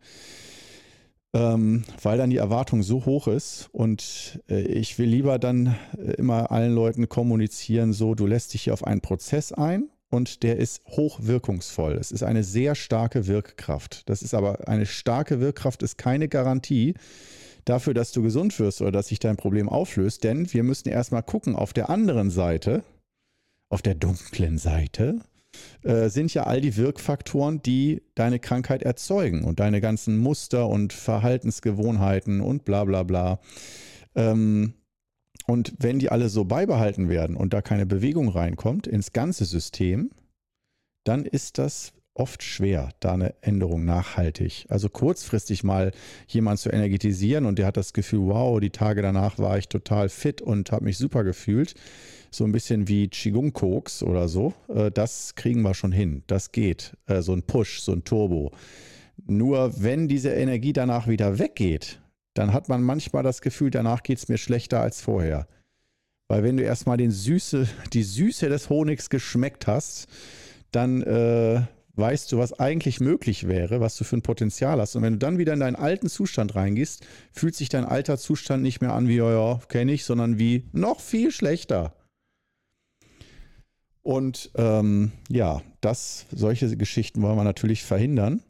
ähm, weil dann die Erwartung so hoch ist. Und äh, ich will lieber dann äh, immer allen Leuten kommunizieren, so, du lässt dich hier auf einen Prozess ein und der ist hochwirkungsvoll. Es ist eine sehr starke Wirkkraft. Das ist aber eine starke Wirkkraft, ist keine Garantie dafür, dass du gesund wirst oder dass sich dein Problem auflöst, denn wir müssen erstmal gucken, auf der anderen Seite, auf der dunklen Seite, äh, sind ja all die Wirkfaktoren, die deine Krankheit erzeugen und deine ganzen Muster und Verhaltensgewohnheiten und bla bla bla. Ähm, und wenn die alle so beibehalten werden und da keine Bewegung reinkommt ins ganze System, dann ist das oft schwer, da eine Änderung nachhaltig. Also kurzfristig mal jemand zu energetisieren und der hat das Gefühl, wow, die Tage danach war ich total fit und habe mich super gefühlt. So ein bisschen wie Qigong-Koks oder so. Äh, das kriegen wir schon hin. Das geht. Äh, so ein Push, so ein Turbo. Nur wenn diese Energie danach wieder weggeht, dann hat man manchmal das Gefühl, danach geht es mir schlechter als vorher. Weil wenn du erstmal den Süße, die Süße des Honigs geschmeckt hast, dann äh, weißt du, was eigentlich möglich wäre, was du für ein Potenzial hast. Und wenn du dann wieder in deinen alten Zustand reingehst, fühlt sich dein alter Zustand nicht mehr an wie, ja, ja kenne ich, sondern wie noch viel schlechter. Und ähm, ja, das, solche Geschichten wollen wir natürlich verhindern.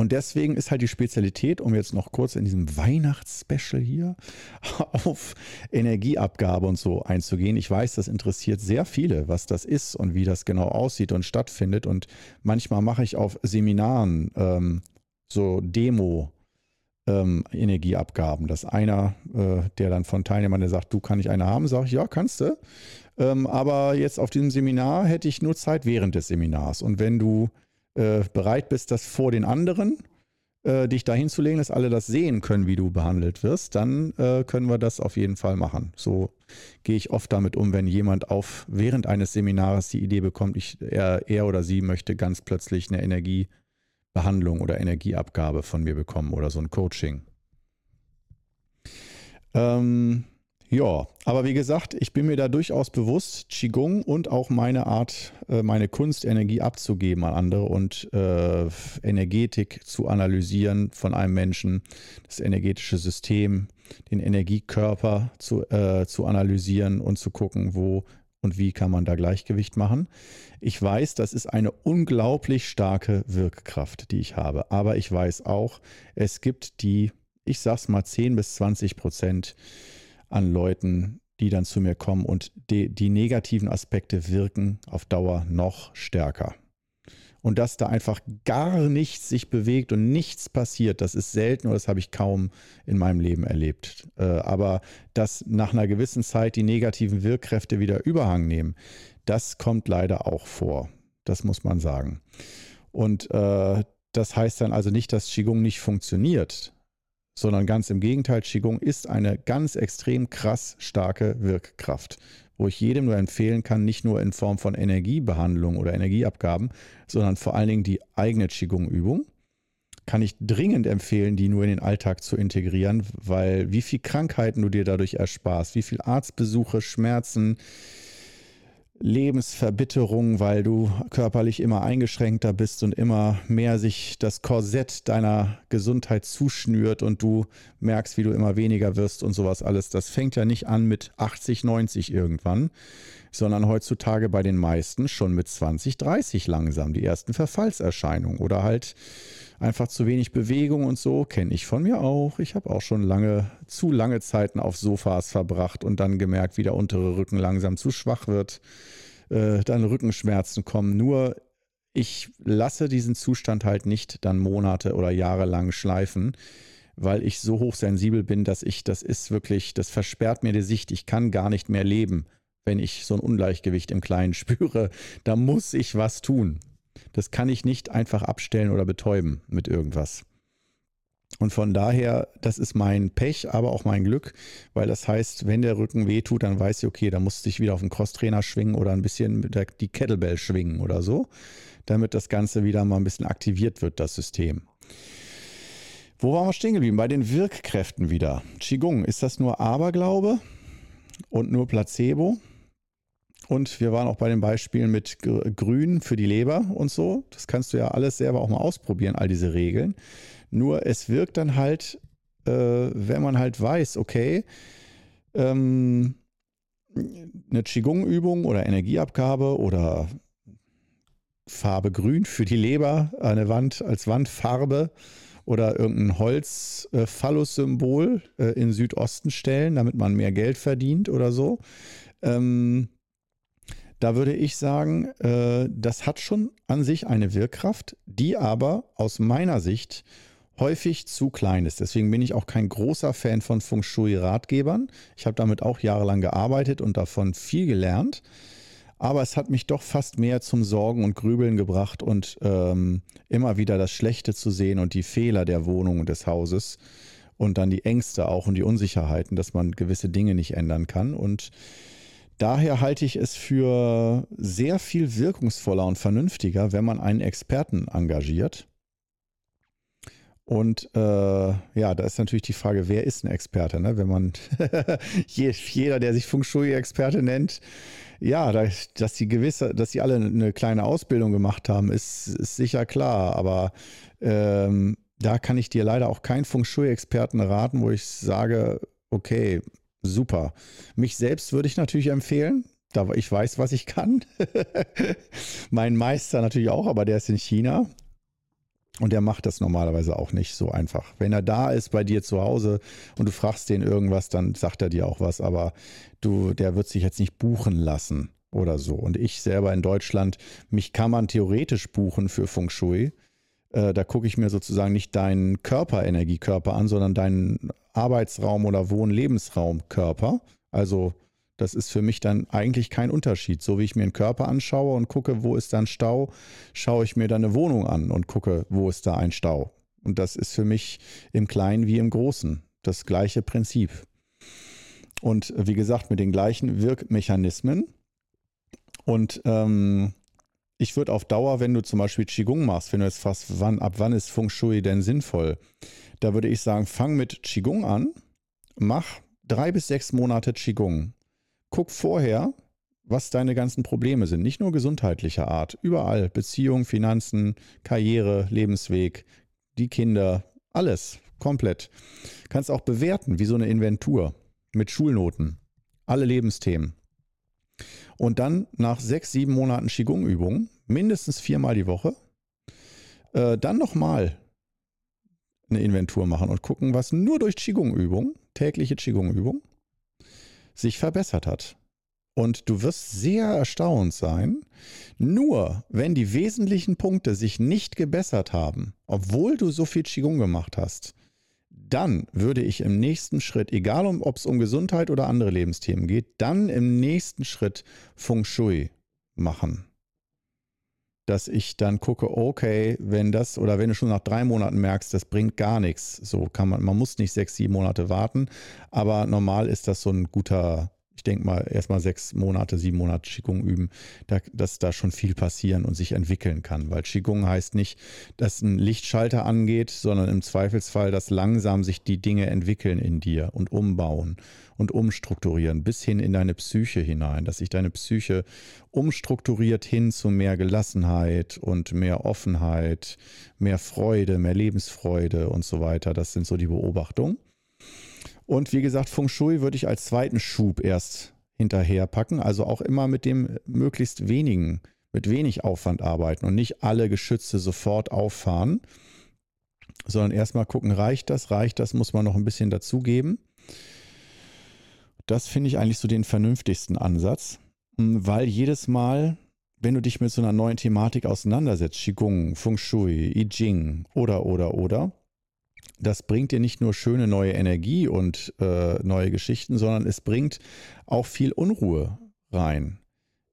Und deswegen ist halt die Spezialität, um jetzt noch kurz in diesem Weihnachtsspecial hier <laughs> auf Energieabgabe und so einzugehen. Ich weiß, das interessiert sehr viele, was das ist und wie das genau aussieht und stattfindet. Und manchmal mache ich auf Seminaren ähm, so Demo. Ähm, Energieabgaben, dass einer, äh, der dann von Teilnehmern, der sagt, du kann ich eine haben, sage ich, ja, kannst du. Ähm, aber jetzt auf diesem Seminar hätte ich nur Zeit während des Seminars. Und wenn du äh, bereit bist, das vor den anderen äh, dich dahin zu legen, dass alle das sehen können, wie du behandelt wirst, dann äh, können wir das auf jeden Fall machen. So gehe ich oft damit um, wenn jemand auf während eines Seminars die Idee bekommt, ich, er, er oder sie möchte ganz plötzlich eine Energiebehandlung oder Energieabgabe von mir bekommen oder so ein Coaching. Ähm, ja, aber wie gesagt, ich bin mir da durchaus bewusst, Qigong und auch meine Art, äh, meine Kunst, Energie abzugeben an andere und äh, Energetik zu analysieren von einem Menschen, das energetische System, den Energiekörper zu, äh, zu analysieren und zu gucken, wo und wie kann man da Gleichgewicht machen. Ich weiß, das ist eine unglaublich starke Wirkkraft, die ich habe. Aber ich weiß auch, es gibt die, ich sag's mal, 10 bis 20 Prozent, an Leuten, die dann zu mir kommen und die, die negativen Aspekte wirken auf Dauer noch stärker. Und dass da einfach gar nichts sich bewegt und nichts passiert, das ist selten oder das habe ich kaum in meinem Leben erlebt. Äh, aber dass nach einer gewissen Zeit die negativen Wirkkräfte wieder Überhang nehmen, das kommt leider auch vor. Das muss man sagen. Und äh, das heißt dann also nicht, dass Qigong nicht funktioniert sondern ganz im Gegenteil, Qigong ist eine ganz extrem krass starke Wirkkraft, wo ich jedem nur empfehlen kann, nicht nur in Form von Energiebehandlung oder Energieabgaben, sondern vor allen Dingen die eigene Qigong-Übung. Kann ich dringend empfehlen, die nur in den Alltag zu integrieren, weil wie viel Krankheiten du dir dadurch ersparst, wie viel Arztbesuche, Schmerzen, Lebensverbitterung, weil du körperlich immer eingeschränkter bist und immer mehr sich das Korsett deiner Gesundheit zuschnürt und du merkst, wie du immer weniger wirst und sowas alles. Das fängt ja nicht an mit 80, 90 irgendwann, sondern heutzutage bei den meisten schon mit 20, 30 langsam die ersten Verfallserscheinungen oder halt einfach zu wenig Bewegung und so, kenne ich von mir auch. Ich habe auch schon lange, zu lange Zeiten auf Sofas verbracht und dann gemerkt, wie der untere Rücken langsam zu schwach wird, äh, dann Rückenschmerzen kommen. Nur ich lasse diesen Zustand halt nicht dann Monate oder Jahre lang schleifen, weil ich so hochsensibel bin, dass ich, das ist wirklich, das versperrt mir die Sicht. Ich kann gar nicht mehr leben, wenn ich so ein Ungleichgewicht im Kleinen <laughs> spüre. Da muss ich was tun. Das kann ich nicht einfach abstellen oder betäuben mit irgendwas. Und von daher, das ist mein Pech, aber auch mein Glück, weil das heißt, wenn der Rücken wehtut, dann weiß ich, okay, da musste ich wieder auf den Crosstrainer schwingen oder ein bisschen der, die Kettlebell schwingen oder so, damit das Ganze wieder mal ein bisschen aktiviert wird, das System. Wo waren wir stehen geblieben? Bei den Wirkkräften wieder. Qigong, ist das nur Aberglaube und nur Placebo? Und wir waren auch bei den Beispielen mit Grün für die Leber und so. Das kannst du ja alles selber auch mal ausprobieren, all diese Regeln. Nur es wirkt dann halt, äh, wenn man halt weiß, okay, ähm, eine Qigong-Übung oder Energieabgabe oder Farbe Grün für die Leber, eine Wand als Wandfarbe oder irgendein Holz-Phallus-Symbol äh, in Südosten stellen, damit man mehr Geld verdient oder so. Ähm, da würde ich sagen, äh, das hat schon an sich eine Wirkkraft, die aber aus meiner Sicht häufig zu klein ist. Deswegen bin ich auch kein großer Fan von Feng Shui-Ratgebern. Ich habe damit auch jahrelang gearbeitet und davon viel gelernt. Aber es hat mich doch fast mehr zum Sorgen und Grübeln gebracht und ähm, immer wieder das Schlechte zu sehen und die Fehler der Wohnung und des Hauses und dann die Ängste auch und die Unsicherheiten, dass man gewisse Dinge nicht ändern kann. Und daher halte ich es für sehr viel wirkungsvoller und vernünftiger, wenn man einen Experten engagiert und äh, ja, da ist natürlich die Frage, wer ist ein Experte? Ne? Wenn man <laughs> jeder, der sich Feng Shui-Experte nennt, ja, dass die gewisse, dass die alle eine kleine Ausbildung gemacht haben, ist, ist sicher klar. Aber ähm, da kann ich dir leider auch keinen Feng Shui-Experten raten, wo ich sage, okay, super. Mich selbst würde ich natürlich empfehlen. Da ich weiß, was ich kann. <laughs> mein Meister natürlich auch, aber der ist in China. Und der macht das normalerweise auch nicht so einfach. Wenn er da ist bei dir zu Hause und du fragst den irgendwas, dann sagt er dir auch was, aber du, der wird sich jetzt nicht buchen lassen oder so. Und ich selber in Deutschland, mich kann man theoretisch buchen für Feng Shui. Äh, da gucke ich mir sozusagen nicht deinen Körperenergiekörper an, sondern deinen Arbeitsraum oder Wohn-Lebensraumkörper. Also das ist für mich dann eigentlich kein Unterschied. So wie ich mir einen Körper anschaue und gucke, wo ist da ein Stau, schaue ich mir dann eine Wohnung an und gucke, wo ist da ein Stau. Und das ist für mich im Kleinen wie im Großen das gleiche Prinzip. Und wie gesagt, mit den gleichen Wirkmechanismen. Und ähm, ich würde auf Dauer, wenn du zum Beispiel Qigong machst, wenn du jetzt fast, wann, ab wann ist Feng Shui denn sinnvoll? Da würde ich sagen, fang mit Qigong an, mach drei bis sechs Monate Qigong guck vorher, was deine ganzen Probleme sind. Nicht nur gesundheitlicher Art, überall. Beziehung, Finanzen, Karriere, Lebensweg, die Kinder, alles, komplett. Kannst auch bewerten, wie so eine Inventur mit Schulnoten. Alle Lebensthemen. Und dann nach sechs, sieben Monaten Qigong-Übung, mindestens viermal die Woche, äh, dann nochmal eine Inventur machen und gucken, was nur durch Qigong-Übung, tägliche Qigong-Übung, sich verbessert hat. Und du wirst sehr erstaunt sein, nur wenn die wesentlichen Punkte sich nicht gebessert haben, obwohl du so viel Qigong gemacht hast, dann würde ich im nächsten Schritt, egal ob es um Gesundheit oder andere Lebensthemen geht, dann im nächsten Schritt Feng Shui machen. Dass ich dann gucke, okay, wenn das oder wenn du schon nach drei Monaten merkst, das bringt gar nichts, so kann man, man muss nicht sechs, sieben Monate warten, aber normal ist das so ein guter ich denke mal, erstmal sechs Monate, sieben Monate Qigong üben, da, dass da schon viel passieren und sich entwickeln kann. Weil Qigong heißt nicht, dass ein Lichtschalter angeht, sondern im Zweifelsfall, dass langsam sich die Dinge entwickeln in dir und umbauen und umstrukturieren, bis hin in deine Psyche hinein, dass sich deine Psyche umstrukturiert hin zu mehr Gelassenheit und mehr Offenheit, mehr Freude, mehr Lebensfreude und so weiter. Das sind so die Beobachtungen. Und wie gesagt, Feng Shui würde ich als zweiten Schub erst hinterher packen. Also auch immer mit dem möglichst wenigen, mit wenig Aufwand arbeiten und nicht alle Geschütze sofort auffahren, sondern erstmal gucken, reicht das, reicht das, muss man noch ein bisschen dazugeben. Das finde ich eigentlich so den vernünftigsten Ansatz, weil jedes Mal, wenn du dich mit so einer neuen Thematik auseinandersetzt, Qigong, Feng Shui, I Ching oder, oder, oder, das bringt dir nicht nur schöne neue Energie und äh, neue Geschichten, sondern es bringt auch viel Unruhe rein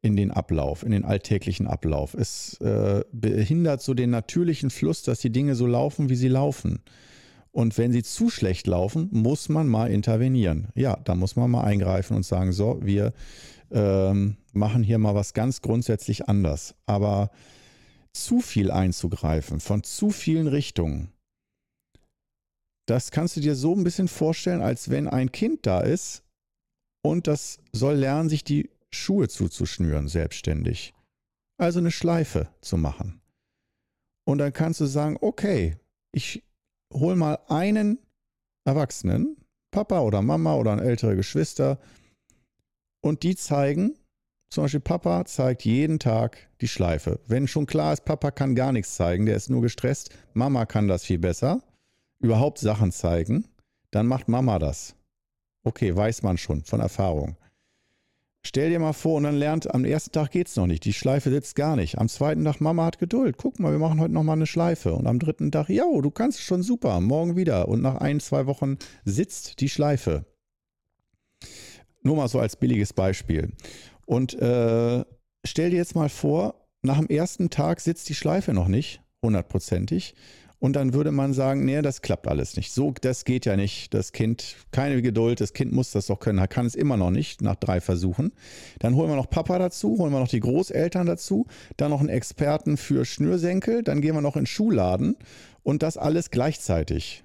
in den Ablauf, in den alltäglichen Ablauf. Es äh, behindert so den natürlichen Fluss, dass die Dinge so laufen, wie sie laufen. Und wenn sie zu schlecht laufen, muss man mal intervenieren. Ja, da muss man mal eingreifen und sagen, so, wir ähm, machen hier mal was ganz grundsätzlich anders. Aber zu viel einzugreifen von zu vielen Richtungen, das kannst du dir so ein bisschen vorstellen, als wenn ein Kind da ist und das soll lernen, sich die Schuhe zuzuschnüren, selbstständig. Also eine Schleife zu machen. Und dann kannst du sagen, okay, ich hol mal einen Erwachsenen, Papa oder Mama oder ein ältere Geschwister, und die zeigen, zum Beispiel Papa zeigt jeden Tag die Schleife. Wenn schon klar ist, Papa kann gar nichts zeigen, der ist nur gestresst, Mama kann das viel besser, überhaupt Sachen zeigen, dann macht Mama das. Okay, weiß man schon von Erfahrung. Stell dir mal vor, und dann lernt, am ersten Tag geht es noch nicht. Die Schleife sitzt gar nicht. Am zweiten Tag, Mama hat Geduld. Guck mal, wir machen heute nochmal eine Schleife. Und am dritten Tag, ja, du kannst schon super, morgen wieder. Und nach ein, zwei Wochen sitzt die Schleife. Nur mal so als billiges Beispiel. Und äh, stell dir jetzt mal vor, nach dem ersten Tag sitzt die Schleife noch nicht, hundertprozentig. Und dann würde man sagen, nee, das klappt alles nicht. So, das geht ja nicht. Das Kind, keine Geduld, das Kind muss das doch können. Er kann es immer noch nicht nach drei Versuchen. Dann holen wir noch Papa dazu, holen wir noch die Großeltern dazu, dann noch einen Experten für Schnürsenkel, dann gehen wir noch in den Schuhladen und das alles gleichzeitig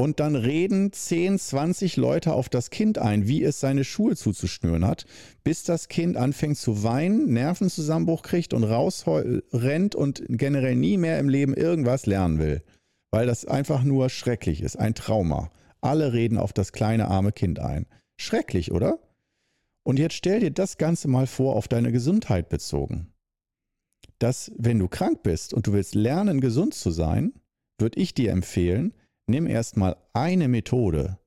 und dann reden 10, 20 Leute auf das Kind ein, wie es seine Schuhe zuzuschnüren hat, bis das Kind anfängt zu weinen, Nervenzusammenbruch kriegt und rausrennt und generell nie mehr im Leben irgendwas lernen will. Weil das einfach nur schrecklich ist, ein Trauma. Alle reden auf das kleine arme Kind ein. Schrecklich, oder? Und jetzt stell dir das Ganze mal vor auf deine Gesundheit bezogen. Dass, wenn du krank bist und du willst lernen, gesund zu sein, würde ich dir empfehlen, nimm erstmal eine Methode.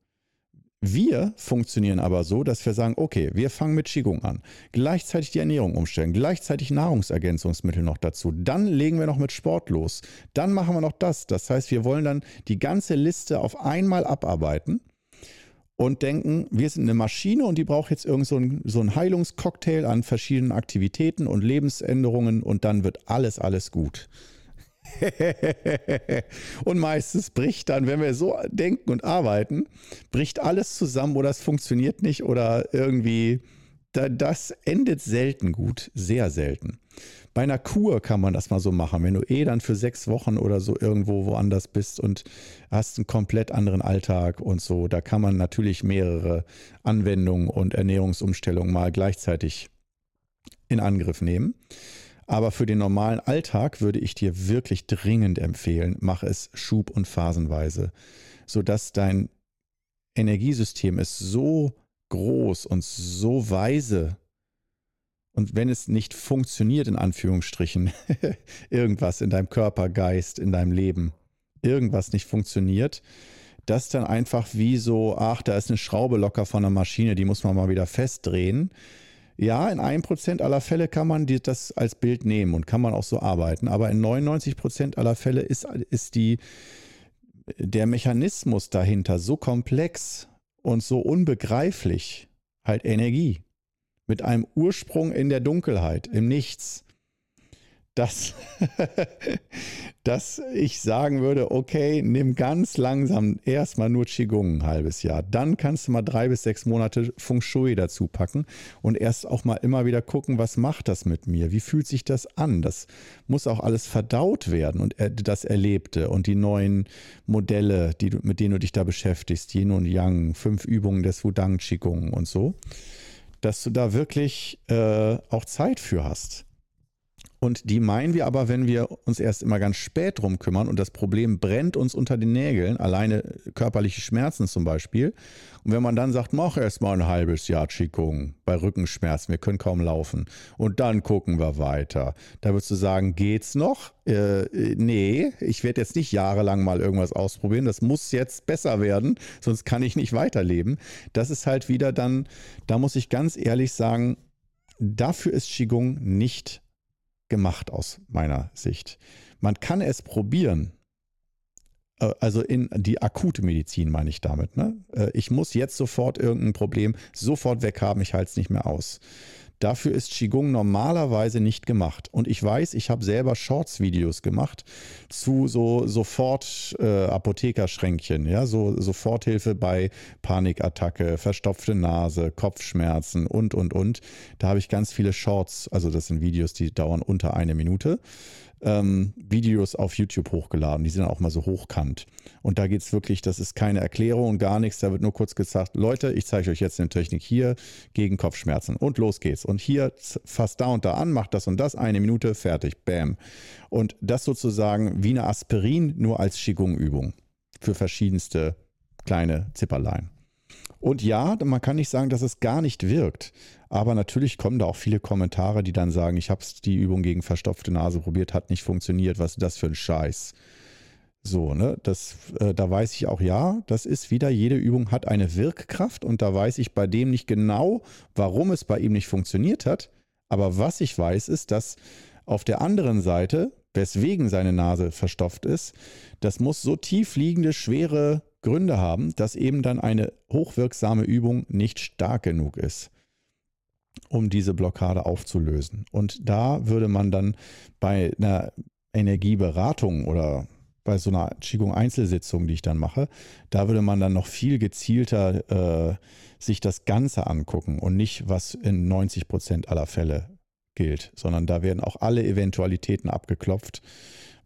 Wir funktionieren aber so, dass wir sagen, okay, wir fangen mit Qigong an, gleichzeitig die Ernährung umstellen, gleichzeitig Nahrungsergänzungsmittel noch dazu, dann legen wir noch mit Sport los, dann machen wir noch das. Das heißt, wir wollen dann die ganze Liste auf einmal abarbeiten und denken, wir sind eine Maschine und die braucht jetzt irgend so ein, so Heilungscocktail an verschiedenen Aktivitäten und Lebensänderungen und dann wird alles, alles gut. <laughs> und meistens bricht dann, wenn wir so denken und arbeiten, bricht alles zusammen oder es funktioniert nicht oder irgendwie, das endet selten gut, sehr selten. Bei einer Kur kann man das mal so machen, wenn du eh dann für sechs Wochen oder so irgendwo woanders bist und hast einen komplett anderen Alltag und so, da kann man natürlich mehrere Anwendungen und Ernährungsumstellungen mal gleichzeitig in Angriff nehmen. Aber für den normalen Alltag würde ich dir wirklich dringend empfehlen, mach es schub- und phasenweise, sodass dein Energiesystem ist so groß und so weise. Und wenn es nicht funktioniert, in Anführungsstrichen, <laughs> irgendwas in deinem Körper, Geist, in deinem Leben, irgendwas nicht funktioniert, das dann einfach wie so, ach, da ist eine Schraube locker von der Maschine, die muss man mal wieder festdrehen ja, in einem Prozent aller Fälle kann man das als Bild nehmen und kann man auch so arbeiten, aber in 99 Prozent aller Fälle ist, ist die, der Mechanismus dahinter so komplex und so unbegreiflich, halt Energie, mit einem Ursprung in der Dunkelheit, im Nichts dass, <laughs> dass ich sagen würde, okay, nimm ganz langsam erstmal nur Qigong ein halbes Jahr. Dann kannst du mal drei bis sechs Monate Feng Shui dazu packen und erst auch mal immer wieder gucken, was macht das mit mir? Wie fühlt sich das an? Das muss auch alles verdaut werden und das Erlebte und die neuen Modelle, die du, mit denen du dich da beschäftigst, Yin und Yang, fünf Übungen des Wudang Qigong und so, dass du da wirklich äh, auch Zeit für hast. Und die meinen wir aber, wenn wir uns erst immer ganz spät drum kümmern und das Problem brennt uns unter den Nägeln, alleine körperliche Schmerzen zum Beispiel. Und wenn man dann sagt, mach erst mal ein halbes Jahr Qigong bei Rückenschmerzen, wir können kaum laufen. Und dann gucken wir weiter. Da würdest du sagen, geht's noch? Äh, nee, ich werde jetzt nicht jahrelang mal irgendwas ausprobieren. Das muss jetzt besser werden, sonst kann ich nicht weiterleben. Das ist halt wieder dann, da muss ich ganz ehrlich sagen, dafür ist Qigong nicht gemacht aus meiner Sicht. Man kann es probieren. Äh, also in die akute Medizin meine ich damit. Ne? Äh, ich muss jetzt sofort irgendein Problem sofort weghaben, ich halte es nicht mehr aus. Dafür ist Qigong normalerweise nicht gemacht. Und ich weiß, ich habe selber Shorts-Videos gemacht zu so Sofort-Apothekerschränkchen, äh, ja, so Soforthilfe bei Panikattacke, verstopfte Nase, Kopfschmerzen und, und, und. Da habe ich ganz viele Shorts, also das sind Videos, die dauern unter eine Minute ähm, Videos auf YouTube hochgeladen. Die sind auch mal so hochkant. Und da geht es wirklich, das ist keine Erklärung gar nichts. Da wird nur kurz gesagt, Leute, ich zeige euch jetzt eine Technik hier gegen Kopfschmerzen. Und los geht's. Und hier fasst da und da an, macht das und das, eine Minute, fertig, bam. Und das sozusagen wie eine Aspirin, nur als Qigong-Übung für verschiedenste kleine Zipperlein. Und ja, man kann nicht sagen, dass es gar nicht wirkt. Aber natürlich kommen da auch viele Kommentare, die dann sagen, ich habe die Übung gegen verstopfte Nase probiert, hat nicht funktioniert. Was ist das für ein Scheiß? So, ne, das, äh, da weiß ich auch, ja, das ist wieder, jede Übung hat eine Wirkkraft und da weiß ich bei dem nicht genau, warum es bei ihm nicht funktioniert hat. Aber was ich weiß, ist, dass auf der anderen Seite, weswegen seine Nase verstopft ist, das muss so tief liegende, schwere Gründe haben, dass eben dann eine hochwirksame Übung nicht stark genug ist, um diese Blockade aufzulösen. Und da würde man dann bei einer Energieberatung oder bei so einer Qigong-Einzelsitzung, die ich dann mache, da würde man dann noch viel gezielter äh, sich das Ganze angucken und nicht, was in 90 Prozent aller Fälle gilt, sondern da werden auch alle Eventualitäten abgeklopft,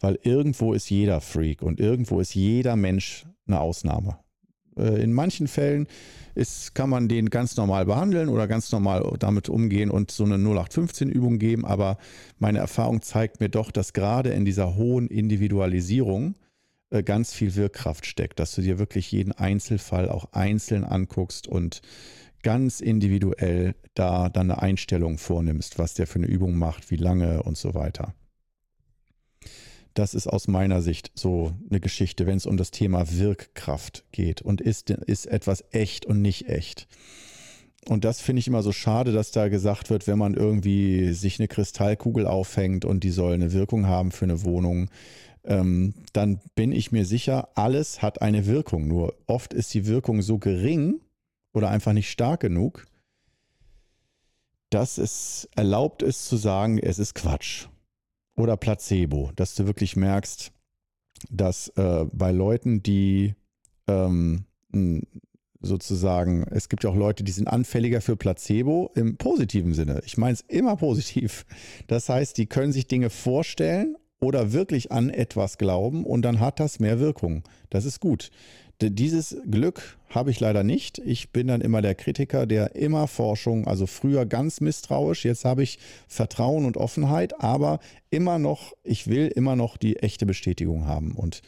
weil irgendwo ist jeder Freak und irgendwo ist jeder Mensch eine Ausnahme. Äh, in manchen Fällen ist, kann man den ganz normal behandeln oder ganz normal damit umgehen und so eine 0815-Übung geben. Aber meine Erfahrung zeigt mir doch, dass gerade in dieser hohen Individualisierung äh, ganz viel Wirkkraft steckt, dass du dir wirklich jeden Einzelfall auch einzeln anguckst und ganz individuell da dann eine Einstellung vornimmst, was der für eine Übung macht, wie lange und so weiter. Das ist aus meiner Sicht so eine Geschichte, wenn es um das Thema Wirkkraft geht. Und ist, ist etwas echt und nicht echt? Und das finde ich immer so schade, dass da gesagt wird, wenn man irgendwie sich eine Kristallkugel aufhängt und die soll eine Wirkung haben für eine Wohnung, ähm, dann bin ich mir sicher, alles hat eine Wirkung. Nur oft ist die Wirkung so gering oder einfach nicht stark genug, dass es erlaubt ist zu sagen, es ist Quatsch oder Placebo, dass du wirklich merkst, dass äh, bei Leuten, die ähm, sozusagen, es gibt ja auch Leute, die sind anfälliger für Placebo im positiven Sinne. Ich meine es immer positiv. Das heißt, die können sich Dinge vorstellen oder wirklich an etwas glauben und dann hat das mehr Wirkung. Das ist gut. Dieses Glück habe ich leider nicht. Ich bin dann immer der Kritiker, der immer Forschung, also früher ganz misstrauisch, jetzt habe ich Vertrauen und Offenheit, aber immer noch, ich will immer noch die echte Bestätigung haben und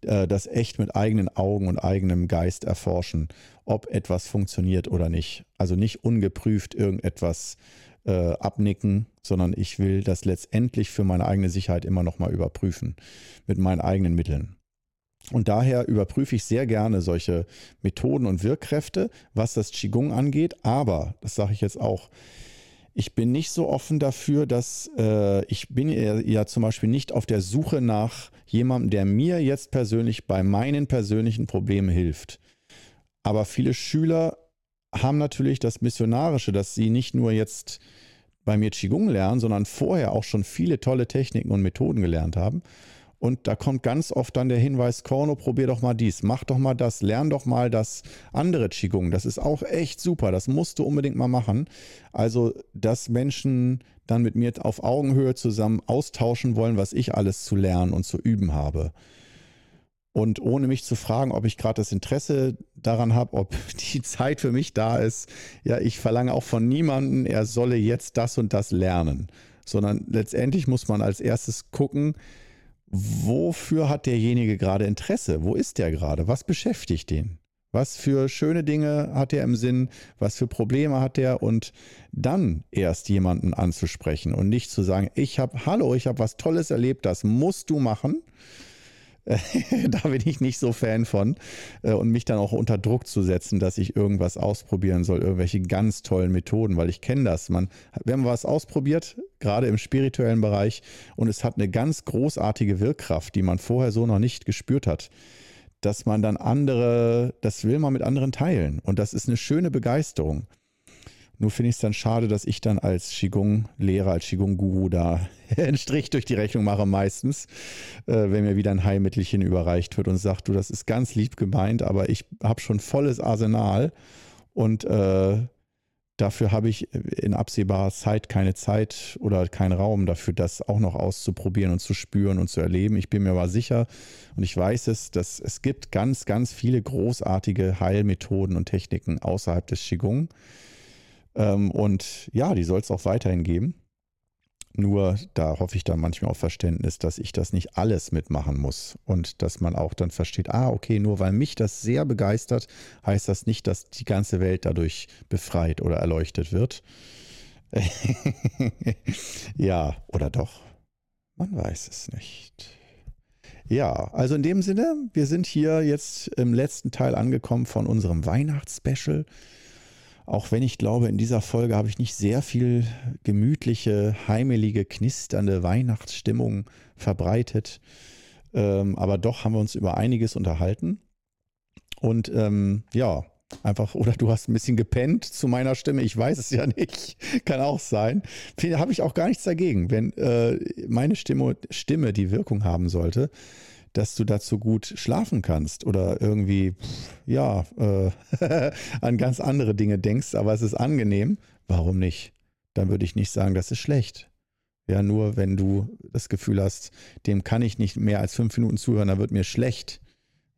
äh, das echt mit eigenen Augen und eigenem Geist erforschen, ob etwas funktioniert oder nicht. Also nicht ungeprüft irgendetwas äh, abnicken, sondern ich will das letztendlich für meine eigene Sicherheit immer noch mal überprüfen mit meinen eigenen Mitteln. Und daher überprüfe ich sehr gerne solche Methoden und Wirkkräfte, was das Qigong angeht. Aber, das sage ich jetzt auch, ich bin nicht so offen dafür, dass äh, ich bin ja, ja zum Beispiel nicht auf der Suche nach jemandem, der mir jetzt persönlich bei meinen persönlichen Problemen hilft. Aber viele Schüler haben natürlich das Missionarische, dass sie nicht nur jetzt bei mir Qigong lernen, sondern vorher auch schon viele tolle Techniken und Methoden gelernt haben. Und da kommt ganz oft dann der Hinweis, Korno, probier doch mal dies, mach doch mal das, lern doch mal das andere Qigong. Das ist auch echt super, das musst du unbedingt mal machen. Also, dass Menschen dann mit mir auf Augenhöhe zusammen austauschen wollen, was ich alles zu lernen und zu üben habe. Und ohne mich zu fragen, ob ich gerade das Interesse daran habe, ob <laughs> die Zeit für mich da ist. Ja, ich verlange auch von niemandem, er solle jetzt das und das lernen. Sondern letztendlich muss man als erstes gucken, wofür hat derjenige gerade Interesse? Wo ist der gerade? Was beschäftigt den? Was für schöne Dinge hat er im Sinn? Was für Probleme hat er? Und dann erst jemanden anzusprechen und nicht zu sagen, ich habe, hallo, ich habe was Tolles erlebt, das musst du machen <laughs> da bin ich nicht so Fan von. Äh, und mich dann auch unter Druck zu setzen, dass ich irgendwas ausprobieren soll, irgendwelche ganz tollen Methoden, weil ich kenne das. Man, wenn man was ausprobiert, gerade im spirituellen Bereich, und es hat eine ganz großartige Wirkkraft, die man vorher so noch nicht gespürt hat, dass man dann andere, das will man mit anderen teilen. Und das ist eine schöne Begeisterung. Nur finde ich es dann schade, dass ich dann als Qigong-Lehrer, als Qigong-Guru da <laughs> einen Strich durch die Rechnung mache meistens, äh, wenn mir wieder ein Heilmittelchen überreicht wird und sagt, du, das ist ganz lieb gemeint, aber ich habe schon volles Arsenal und äh, dafür habe ich in absehbarer Zeit keine Zeit oder keinen Raum dafür, das auch noch auszuprobieren und zu spüren und zu erleben. Ich bin mir aber sicher und ich weiß es, dass es gibt ganz, ganz viele großartige Heilmethoden und Techniken außerhalb des Qigong ähm, und ja, die soll es auch weiterhin geben. Nur da hoffe ich dann manchmal auf Verständnis, dass ich das nicht alles mitmachen muss und dass man auch dann versteht, ah, okay, nur weil mich das sehr begeistert, heißt das nicht, dass die ganze Welt dadurch befreit oder erleuchtet wird. <laughs> ja, oder doch? Man weiß es nicht. Ja, also in dem Sinne, wir sind hier jetzt im letzten Teil angekommen von unserem Weihnachtsspecial. Auch wenn ich glaube, in dieser Folge habe ich nicht sehr viel gemütliche, heimelige, knisternde Weihnachtsstimmung verbreitet. Ähm, aber doch haben wir uns über einiges unterhalten. Und ähm, ja, einfach, oder du hast ein bisschen gepennt zu meiner Stimme. Ich weiß es ja nicht. <laughs> Kann auch sein. Habe ich auch gar nichts dagegen, wenn äh, meine Stimme, Stimme die Wirkung haben sollte dass du dazu gut schlafen kannst oder irgendwie, ja, äh, <laughs> an ganz andere Dinge denkst, aber es ist angenehm, warum nicht? Dann würde ich nicht sagen, das ist schlecht. Ja, nur wenn du das Gefühl hast, dem kann ich nicht mehr als fünf Minuten zuhören, dann wird mir schlecht.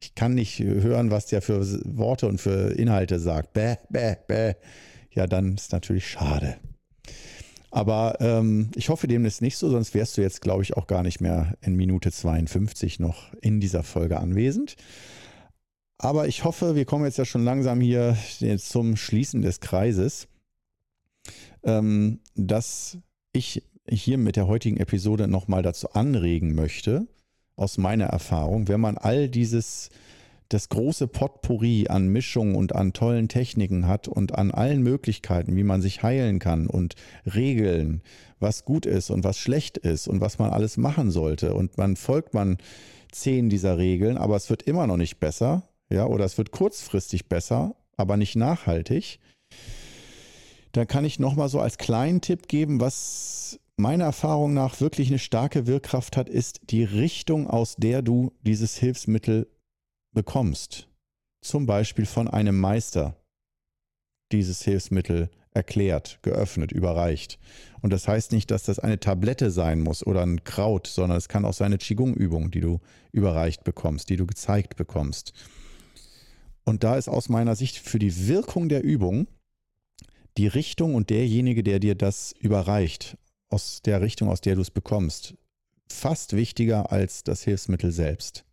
Ich kann nicht hören, was der für Worte und für Inhalte sagt. Bäh, bäh, bäh. Ja, dann ist natürlich schade. Aber ähm, ich hoffe, dem ist nicht so, sonst wärst du jetzt, glaube ich, auch gar nicht mehr in Minute 52 noch in dieser Folge anwesend. Aber ich hoffe, wir kommen jetzt ja schon langsam hier zum Schließen des Kreises, ähm, dass ich hier mit der heutigen Episode nochmal dazu anregen möchte, aus meiner Erfahrung, wenn man all dieses das große Potpourri an Mischungen und an tollen Techniken hat und an allen Möglichkeiten, wie man sich heilen kann und Regeln, was gut ist und was schlecht ist und was man alles machen sollte. Und man folgt man zehn dieser Regeln, aber es wird immer noch nicht besser, ja, oder es wird kurzfristig besser, aber nicht nachhaltig. Da kann ich nochmal so als kleinen Tipp geben, was meiner Erfahrung nach wirklich eine starke Wirkkraft hat, ist die Richtung, aus der du dieses Hilfsmittel bekommst, zum Beispiel von einem Meister, dieses Hilfsmittel erklärt, geöffnet, überreicht. Und das heißt nicht, dass das eine Tablette sein muss oder ein Kraut, sondern es kann auch seine Qigong-Übung, die du überreicht bekommst, die du gezeigt bekommst. Und da ist aus meiner Sicht für die Wirkung der Übung die Richtung und derjenige, der dir das überreicht, aus der Richtung, aus der du es bekommst, fast wichtiger als das Hilfsmittel selbst.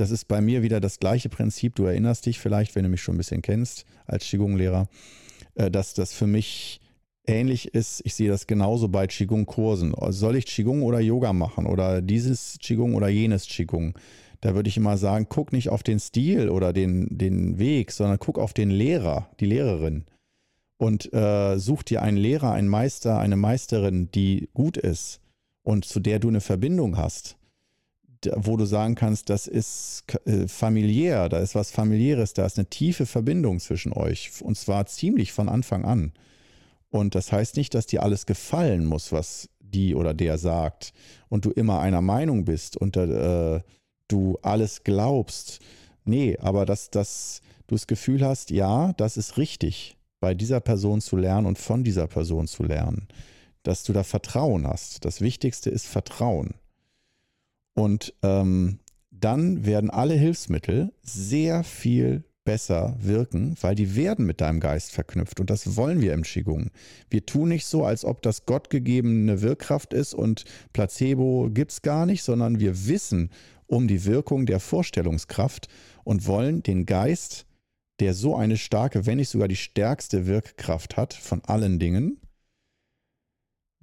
Das ist bei mir wieder das gleiche Prinzip. Du erinnerst dich vielleicht, wenn du mich schon ein bisschen kennst als Qigong-Lehrer, äh, dass das für mich ähnlich ist. Ich sehe das genauso bei Qigong-Kursen. Soll ich Qigong oder Yoga machen oder dieses Qigong oder jenes Qigong? Da würde ich immer sagen, guck nicht auf den Stil oder den, den Weg, sondern guck auf den Lehrer, die Lehrerin. Und äh, such dir einen Lehrer, einen Meister, eine Meisterin, die gut ist und zu der du eine Verbindung hast wo du sagen kannst, das ist äh, familiär, da ist was familiäres, da ist eine tiefe Verbindung zwischen euch und zwar ziemlich von Anfang an. Und das heißt nicht, dass dir alles gefallen muss, was die oder der sagt und du immer einer Meinung bist und äh, du alles glaubst. Nee, aber dass, dass du das Gefühl hast, ja, das ist richtig, bei dieser Person zu lernen und von dieser Person zu lernen. Dass du da Vertrauen hast. Das Wichtigste ist Vertrauen. Und ähm, dann werden alle Hilfsmittel sehr viel besser wirken, weil die werden mit deinem Geist verknüpft. Und das wollen wir im Qigong. Wir tun nicht so, als ob das gottgegebene Wirkkraft ist und Placebo gibt es gar nicht, sondern wir wissen um die Wirkung der Vorstellungskraft und wollen den Geist, der so eine starke, wenn nicht sogar die stärkste Wirkkraft hat von allen Dingen,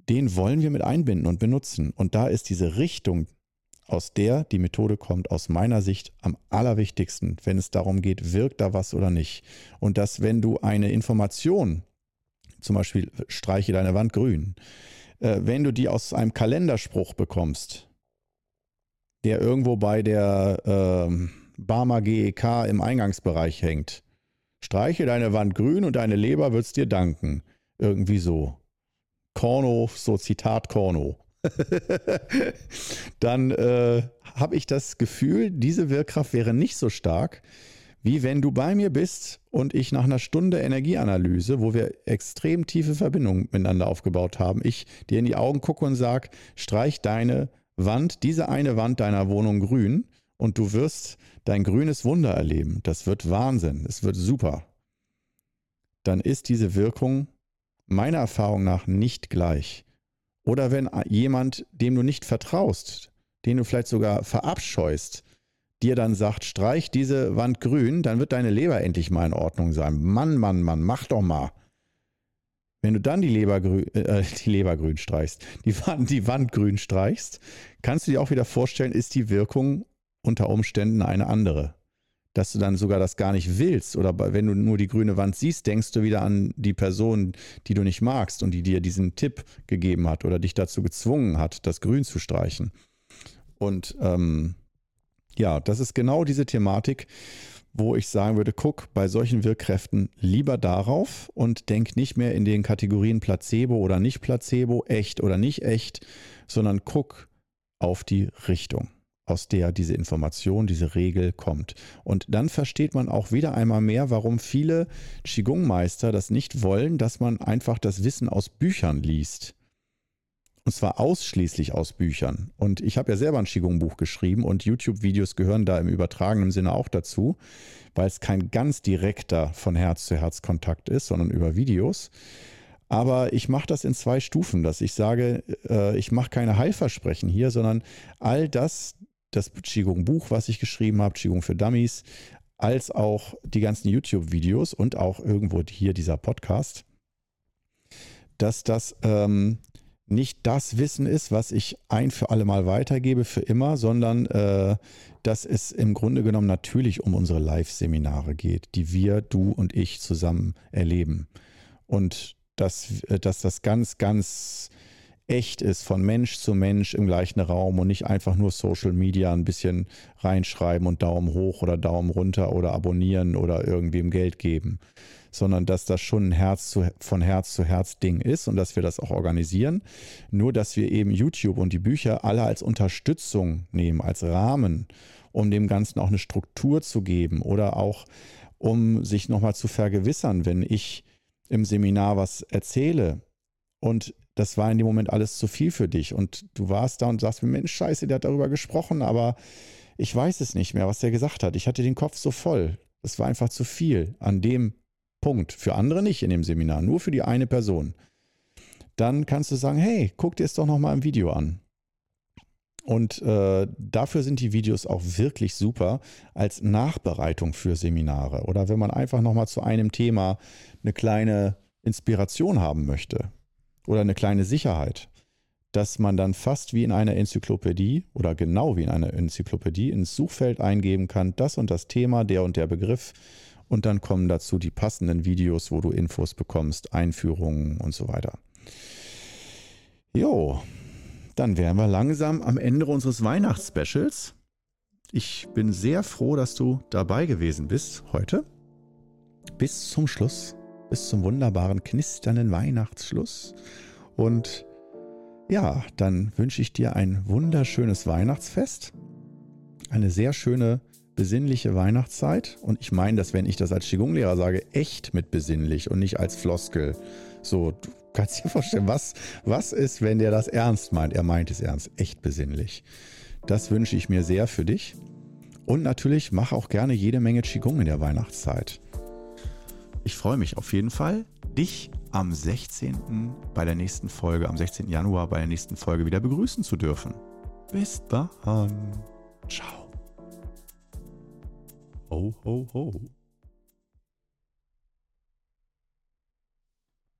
den wollen wir mit einbinden und benutzen. Und da ist diese Richtung aus der die Methode kommt, aus meiner Sicht am allerwichtigsten, wenn es darum geht, wirkt da was oder nicht. Und dass, wenn du eine Information, zum Beispiel streiche deine Wand grün, äh, wenn du die aus einem Kalenderspruch bekommst, der irgendwo bei der äh, Barmer GEK im Eingangsbereich hängt, Streiche deine Wand grün und deine Leber wird's dir danken. Irgendwie so. Korno, so Zitat Korno. <laughs> Dann äh, habe ich das Gefühl, diese Wirkkraft wäre nicht so stark, wie wenn du bei mir bist und ich nach einer Stunde Energieanalyse, wo wir extrem tiefe Verbindungen miteinander aufgebaut haben, ich dir in die Augen gucke und sage, streich deine Wand, diese eine Wand deiner Wohnung grün und du wirst dein grünes Wunder erleben. Das wird Wahnsinn, es wird super. Dann ist diese Wirkung meiner Erfahrung nach nicht gleich. Oder wenn jemand, dem du nicht vertraust, den du vielleicht sogar verabscheust, dir dann sagt, streich diese Wand grün, dann wird deine Leber endlich mal in Ordnung sein. Mann, Mann, Mann, mach doch mal. Wenn du dann die Leber, grün, äh, die Leber grün streichst, die Wand, die Wand grün streichst, kannst du dir auch wieder vorstellen, ist die Wirkung unter Umständen eine andere. Dass du dann sogar das gar nicht willst oder wenn du nur die grüne Wand siehst, denkst du wieder an die Person, die du nicht magst und die dir diesen Tipp gegeben hat oder dich dazu gezwungen hat, das Grün zu streichen. Und ähm, ja, das ist genau diese Thematik, wo ich sagen würde, guck bei solchen Wirkkräften lieber darauf und denk nicht mehr in den Kategorien Placebo oder nicht Placebo, echt oder nicht echt, sondern guck auf die Richtung, aus der diese Information, diese Regel kommt. Und dann versteht man auch wieder einmal mehr, warum viele Qigong-Meister das nicht wollen, dass man einfach das Wissen aus Büchern liest. Und zwar ausschließlich aus Büchern. Und ich habe ja selber ein Qigong-Buch geschrieben und YouTube-Videos gehören da im übertragenen Sinne auch dazu, weil es kein ganz direkter von Herz zu Herz Kontakt ist, sondern über Videos. Aber ich mache das in zwei Stufen, dass ich sage, äh, ich mache keine Heilversprechen hier, sondern all das, das Qigong-Buch, was ich geschrieben habe, Qigong für Dummies, als auch die ganzen YouTube-Videos und auch irgendwo hier dieser Podcast, dass das ähm, nicht das Wissen ist, was ich ein für alle Mal weitergebe für immer, sondern äh, dass es im Grunde genommen natürlich um unsere Live-Seminare geht, die wir, du und ich zusammen erleben. Und dass, äh, dass das ganz, ganz echt ist, von Mensch zu Mensch im gleichen Raum und nicht einfach nur Social Media ein bisschen reinschreiben und Daumen hoch oder Daumen runter oder abonnieren oder irgendwem Geld geben, sondern dass das schon ein Herz zu, von Herz zu Herz Ding ist und dass wir das auch organisieren. Nur, dass wir eben YouTube und die Bücher alle als Unterstützung nehmen, als Rahmen, um dem Ganzen auch eine Struktur zu geben oder auch um sich nochmal zu vergewissern, wenn ich im Seminar was erzähle und das war in dem Moment alles zu viel für dich und du warst da und sagst mir, Mensch, scheiße, der hat darüber gesprochen, aber ich weiß es nicht mehr, was der gesagt hat. Ich hatte den Kopf so voll. Es war einfach zu viel an dem Punkt. Für andere nicht in dem Seminar, nur für die eine Person. Dann kannst du sagen, hey, guck dir es doch nochmal im Video an. Und äh, dafür sind die Videos auch wirklich super als Nachbereitung für Seminare. Oder wenn man einfach nochmal zu einem Thema eine kleine Inspiration haben möchte oder eine kleine Sicherheit, dass man dann fast wie in einer Enzyklopädie oder genau wie in einer Enzyklopädie ins Suchfeld eingeben kann, das und das Thema, der und der Begriff und dann kommen dazu die passenden Videos, wo du Infos bekommst, Einführungen und so weiter. Jo, dann wären wir langsam am Ende unseres Weihnachtsspecials. Ich bin sehr froh, dass du dabei gewesen bist heute. Bis zum Schluss, bis zum wunderbaren, knisternden Weihnachtsschluss. Und ja, dann wünsche ich dir ein wunderschönes Weihnachtsfest, eine sehr schöne besinnliche Weihnachtszeit. Und ich meine das, wenn ich das als Qigong-Lehrer sage, echt mit besinnlich und nicht als Floskel. So, du kannst dir vorstellen, was, was ist, wenn der das ernst meint? Er meint es ernst, echt besinnlich. Das wünsche ich mir sehr für dich. Und natürlich mach auch gerne jede Menge Qigong in der Weihnachtszeit. Ich freue mich auf jeden Fall, dich am 16. bei der nächsten Folge, am 16. Januar bei der nächsten Folge wieder begrüßen zu dürfen. Bis dann. Ciao. Ho, ho, ho.